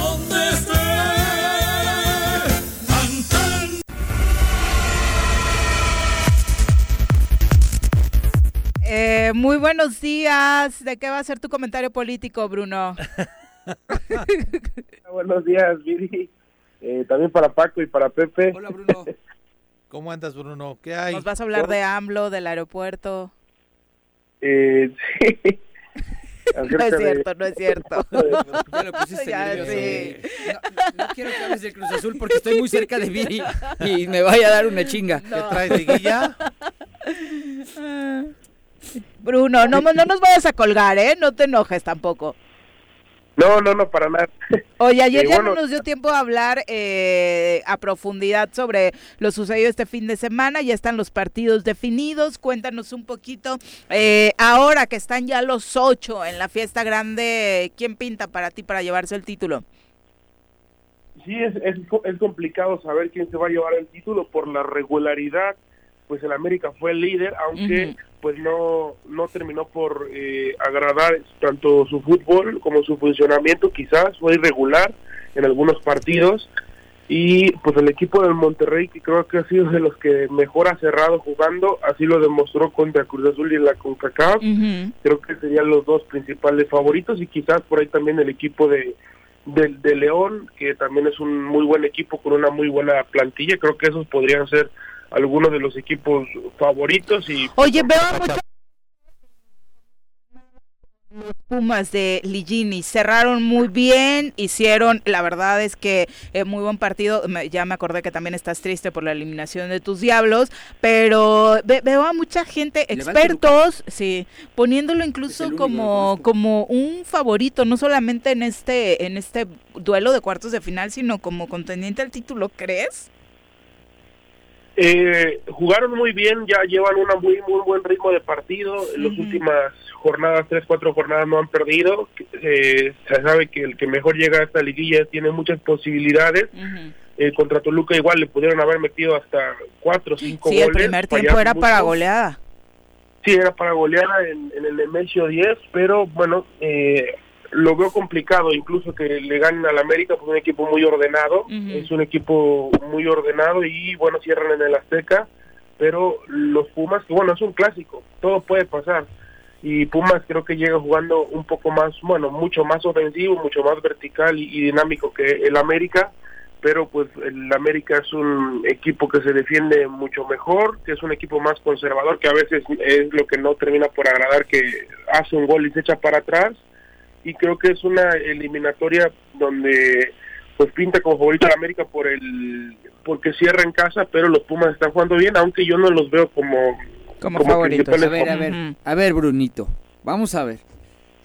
Eh, muy buenos días. ¿De qué va a ser tu comentario político, Bruno? *laughs* buenos días, Viri. Eh, también para Paco y para Pepe. Hola, Bruno. ¿Cómo andas, Bruno? ¿Qué hay? ¿Nos vas a hablar de AMLO, del aeropuerto? Eh, sí. *laughs* No es cierto, no es cierto. Ya lo pusiste ya, sí. no, quiero que hables del Cruz Azul porque estoy muy cerca de Viri y me vaya a dar una chinga. ¿Qué traes, liguilla? *laughs* Bruno, no, no nos vayas a colgar, ¿eh? No te enojes tampoco. No, no, no, para nada. Oye, ayer ya no nos dio tiempo a hablar eh, a profundidad sobre lo sucedido este fin de semana. Ya están los partidos definidos. Cuéntanos un poquito. Eh, ahora que están ya los ocho en la fiesta grande, ¿quién pinta para ti para llevarse el título? Sí, es, es, es complicado saber quién se va a llevar el título por la regularidad pues el América fue el líder, aunque pues no, no terminó por eh, agradar tanto su fútbol como su funcionamiento, quizás fue irregular en algunos partidos. Y pues el equipo del Monterrey que creo que ha sido de los que mejor ha cerrado jugando, así lo demostró contra Cruz Azul y la CONCACAF, creo que serían los dos principales favoritos y quizás por ahí también el equipo de, de León, que también es un muy buen equipo con una muy buena plantilla, creo que esos podrían ser algunos de los equipos favoritos y oye veo mucho los Pumas de Ligini cerraron muy bien, hicieron, la verdad es que eh, muy buen partido, ya me acordé que también estás triste por la eliminación de tus diablos, pero veo a mucha gente, expertos, sí, poniéndolo incluso como, como un favorito, no solamente en este, en este duelo de cuartos de final, sino como contendiente al título, ¿crees? Eh, jugaron muy bien, ya llevan un muy muy buen ritmo de partido. En las últimas jornadas, tres, cuatro jornadas no han perdido. Eh, se sabe que el que mejor llega a esta liguilla tiene muchas posibilidades. eh, contra Toluca igual le pudieron haber metido hasta cuatro o cinco sí, goles. el primer tiempo era para goleada. Sí, era para goleada en, en el Nemesio 10, pero bueno, eh, lo veo complicado, incluso que le ganen al América, pues un equipo muy ordenado, es un equipo muy ordenado y bueno, cierran en el Azteca, pero los Pumas, que bueno, es un clásico, todo puede pasar. Y Pumas creo que llega jugando un poco más, bueno, mucho más ofensivo, mucho más vertical y, y dinámico que el América, pero pues el América es un equipo que se defiende mucho mejor, que es un equipo más conservador, que a veces es lo que no termina por agradar, que hace un gol y se echa para atrás y creo que es una eliminatoria donde pues pinta como favorito a América por el porque cierra en casa, pero los Pumas están jugando bien, aunque yo no los veo como como, favoritos. A ver, a ver, a ver, Brunito, vamos a ver.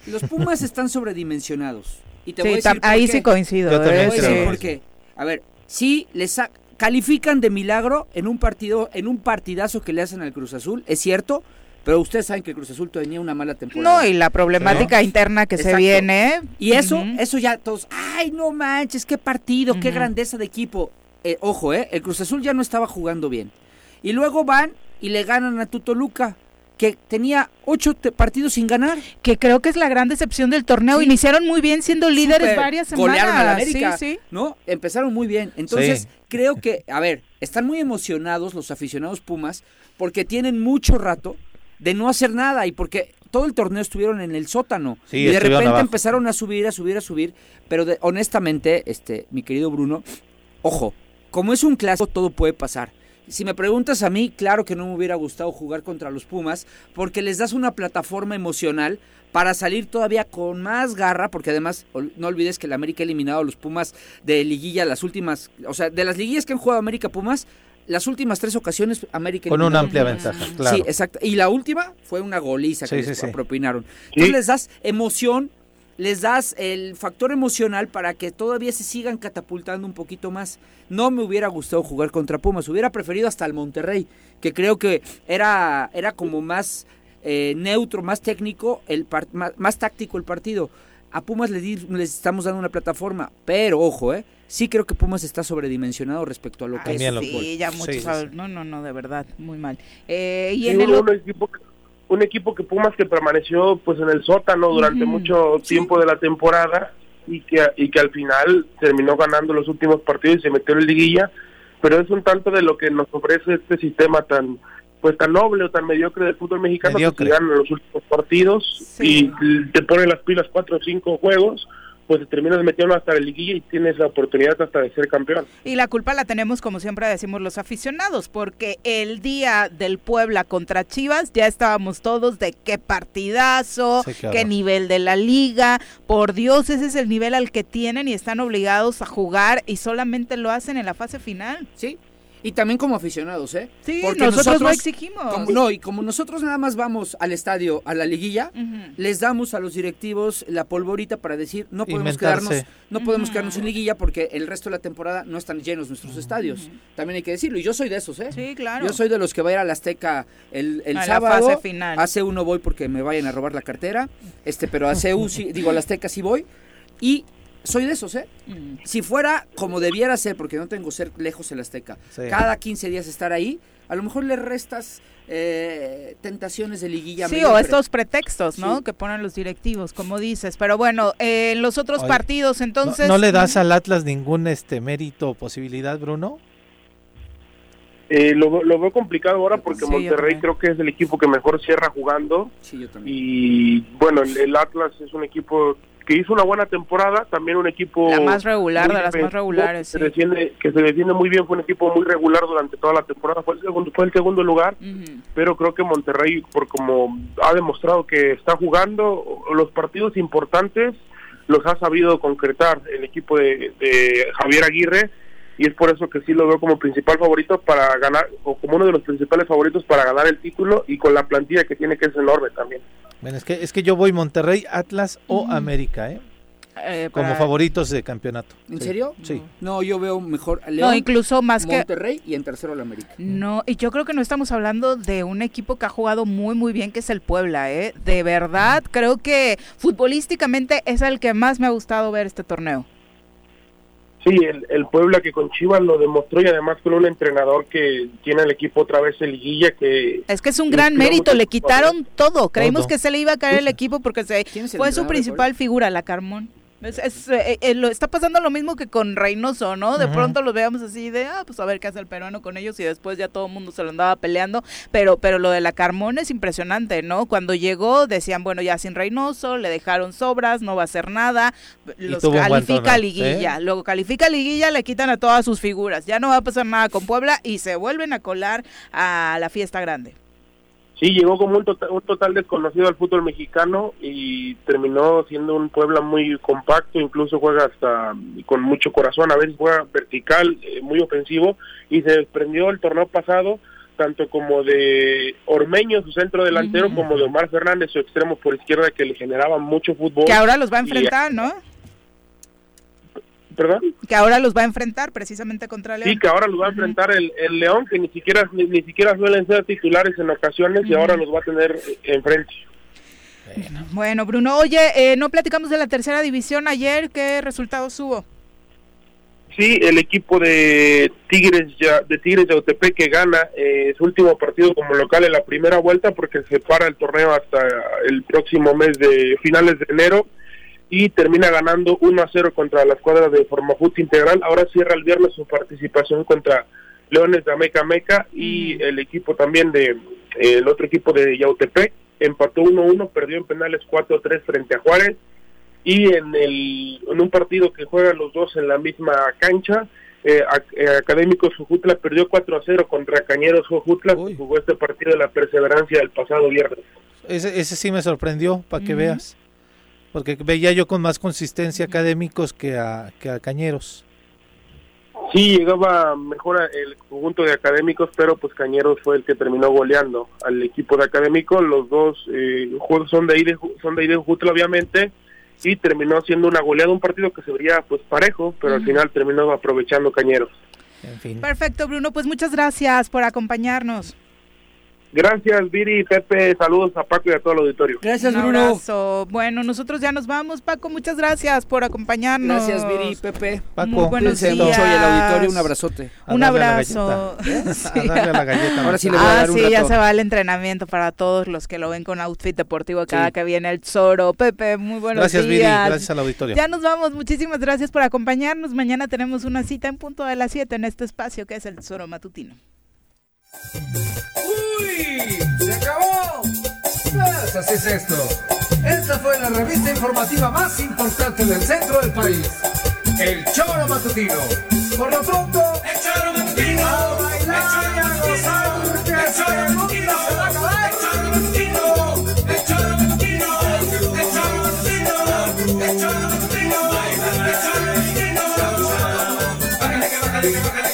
Los Pumas están sobredimensionados. Y te voy a decir ahí sí coincido. Yo te voy a decir por qué. A ver, sí les califican de milagro en un partido, en un partidazo que le hacen al Cruz Azul, es cierto, pero ustedes saben que Cruz Azul tenía una mala temporada. No, y la problemática interna que se viene. Y eso, eso ya todos, ay, no manches, qué partido, qué grandeza de equipo. Eh, ojo, eh, el Cruz Azul ya no estaba jugando bien. Y luego van y le ganan a Tutoluca que tenía ocho partidos sin ganar. Que creo que es la gran decepción del torneo. Iniciaron muy bien siendo líderes varias semanas. Golearon a la América, sí, ¿no? Empezaron muy bien. Entonces, creo que, a ver, están muy emocionados los aficionados Pumas porque tienen mucho rato de no hacer nada y porque todo el torneo estuvieron en el sótano y de repente empezaron a subir, a subir, a subir, pero honestamente, este, mi querido Bruno, ojo, como es un clásico todo puede pasar. Si me preguntas a mí, claro que no me hubiera gustado jugar contra los Pumas porque les das una plataforma emocional para salir todavía con más garra, porque además no olvides que el América ha eliminado a los Pumas de liguilla las últimas, o sea, de las liguillas que han jugado América Pumas, las últimas tres ocasiones América con una amplia ventaja, claro. Sí, exacto. Y la última fue una goliza que les propinaron. Entonces les das emoción, les das el factor emocional para que todavía se sigan catapultando un poquito más. No me hubiera gustado jugar contra Pumas, hubiera preferido hasta el Monterrey, que creo que era, era como más eh, neutro, más técnico, el más, táctico el partido. A Pumas les, les estamos dando una plataforma, pero ojo, eh, sí creo que Pumas está sobredimensionado respecto a lo que es. Sí, ya muchos No, no, no, de verdad, muy mal. Eh, y en el... un, equipo, un equipo que Pumas que permaneció pues en el sótano durante mucho tiempo de la temporada y que, y que al final terminó ganando los últimos partidos y se metió en liguilla, pero es un tanto de lo que nos ofrece este sistema tan pues tan noble o tan mediocre del fútbol mexicano que ganan los últimos partidos y te pone las pilas cuatro o cinco juegos pues terminas metiendo hasta la liguilla y tienes la oportunidad hasta de ser campeón. Y la culpa la tenemos, como siempre decimos los aficionados, porque el día del Puebla contra Chivas ya estábamos todos de qué partidazo, qué nivel de la liga, por Dios, ese es el nivel al que tienen y están obligados a jugar y solamente lo hacen en la fase final. Sí, y también como aficionados, ¿eh? Sí, Porque nosotros, lo exigimos. no, y como nosotros nada más vamos al estadio, a la liguilla, les damos a los directivos la polvorita para decir, no podemos quedarnos no podemos quedarnos en liguilla porque el resto de la temporada no están llenos nuestros estadios. También hay que decirlo, y yo soy de esos, ¿eh? Sí, claro. Yo soy de los que va a ir a la Azteca el, el sábado. fase final. Hace uno voy porque me vayan a robar la cartera, este, pero hace CU sí, digo, a la Azteca sí voy. Y soy de esos, ¿eh? Mm. Si fuera como debiera ser, porque no tengo ser lejos el Azteca, cada 15 días estar ahí, a lo mejor le restas eh, tentaciones de liguilla. Sí, o estos pretextos, ¿no? Que ponen los directivos, como dices. Pero bueno, eh, en los otros partidos, entonces. ¿no, le das al Atlas ningún este mérito o posibilidad, Bruno? Eh, lo, veo complicado ahora porque Monterrey creo que es el equipo que mejor cierra jugando. Sí, yo también. Y bueno, el Atlas es un equipo que hizo una buena temporada, también un equipo... La más regular, de las más regulares. Se defiende, que se defiende muy bien, fue un equipo muy regular durante toda la temporada, fue el segundo, fue el segundo lugar, pero creo que Monterrey, por como ha demostrado que está jugando los partidos importantes, los ha sabido concretar el equipo de, de Javier Aguirre, y es por eso que sí lo veo como principal favorito para ganar, o como uno de los principales favoritos para ganar el título, y con la plantilla que tiene que es enorme también. Bueno, es que, es que yo voy Monterrey, Atlas o América, ¿eh? eh como favoritos de campeonato. ¿En serio? Sí. No, yo veo mejor a León, no, incluso más que Monterrey y en tercero al América. No, y yo creo que no estamos hablando de un equipo que ha jugado muy muy bien que es el Puebla, ¿eh? De verdad, creo que futbolísticamente es el que más me ha gustado ver este torneo. Sí, el, Puebla que con Chivas lo demostró y además con un entrenador que tiene el equipo otra vez en liguilla que... Es que es un gran mérito, le quitaron todo, creímos que se le iba a caer el *laughs* equipo porque se, fue su principal figura, la Carmón. Es, eh, eh, lo, está pasando lo mismo que con Reynoso, ¿no? De pronto los veamos así de, ah, pues a ver qué hace el peruano con ellos y después ya todo el mundo se lo andaba peleando, pero pero lo de la Carmón es impresionante, ¿no? Cuando llegó decían, bueno, ya sin Reynoso, le dejaron sobras, no va a hacer nada, los califica a liguilla, luego califica liguilla, le quitan a todas sus figuras, ya no va a pasar nada con Puebla y se vuelven a colar a la fiesta grande. Sí, llegó como un total, un total desconocido al fútbol mexicano y terminó siendo un Puebla muy compacto, incluso juega hasta con mucho corazón, a veces juega vertical, eh, muy ofensivo y se desprendió el torneo pasado tanto como de Ormeño, su centro delantero, como de Omar Fernández, su extremo por izquierda, que le generaba mucho fútbol. Que ahora los va a enfrentar, ¿no? ¿Perdón? Que ahora los va a enfrentar precisamente contra León. Sí, que ahora los va a enfrentar el, León, que ni siquiera ni, siquiera suelen ser titulares en ocasiones y ahora los va a tener eh, enfrente. Bueno, Bruno, oye, eh, no platicamos de la tercera división ayer, ¿qué resultados hubo? Sí, el equipo de Tigres de Tigres de Otepec que gana eh, su último partido como local en la primera vuelta porque se para el torneo hasta el próximo mes de finales de enero y termina ganando 1 a 0 contra la escuadra de Formafut Integral. Ahora cierra el viernes su participación contra Leones de Ameca Meca y mm. el equipo también de, el otro equipo de Yautepec empató 1-1, perdió en penales 4-3 frente a Juárez y en, el, en un partido que juegan los dos en la misma cancha, eh, eh Académicos Jujutla perdió 4 0 contra Cañeros Jujutla, que jugó este partido de la perseverancia el pasado viernes. Ese, ese sí me sorprendió, para que veas, porque veía yo con más consistencia académicos que a, que a Cañeros. Sí, llegaba mejor el conjunto de académicos, pero pues Cañeros fue el que terminó goleando al equipo de académicos. Los dos eh, son de ahí de, son de ahí de obviamente, y terminó siendo una goleada, un partido que se vería pues parejo, pero al final terminó aprovechando Cañeros. Perfecto, Bruno, pues muchas gracias por acompañarnos. Gracias, Viri, Pepe, saludos a Paco y a todo el auditorio. Gracias, Bruno. Bueno, nosotros ya nos vamos, Paco, muchas gracias por acompañarnos. Gracias, Viri, Pepe. Paco, Muy buenos días. mucho y el auditorio un abrazote. Un abrazo. *laughs* A darle a la galleta. Ahora sí le voy a Ah, dar un sí, ya se va el entrenamiento para todos los que lo ven con outfit deportivo cada que viene el Zoro. Pepe, muy buenos Gracias, Viri, días. gracias al auditorio. Ya nos vamos, muchísimas gracias por acompañarnos. Mañana tenemos una cita en punto de las 7 en este espacio que es el Zoro Matutino. ¡Uy! ¡Se acabó! Pues así es esto. Esta fue la revista informativa más importante del centro del país. El Choro Matutino. Por lo pronto, el Choro Matutino. A bailar y a gozar porque mundo se va a acabar. El Choro Matutino. El Choro Matutino. El Choro Matutino. El Choro Matutino. El Choro Matutino. Bájale que bájale que bájale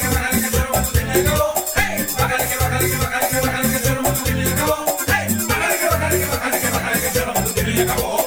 acabó.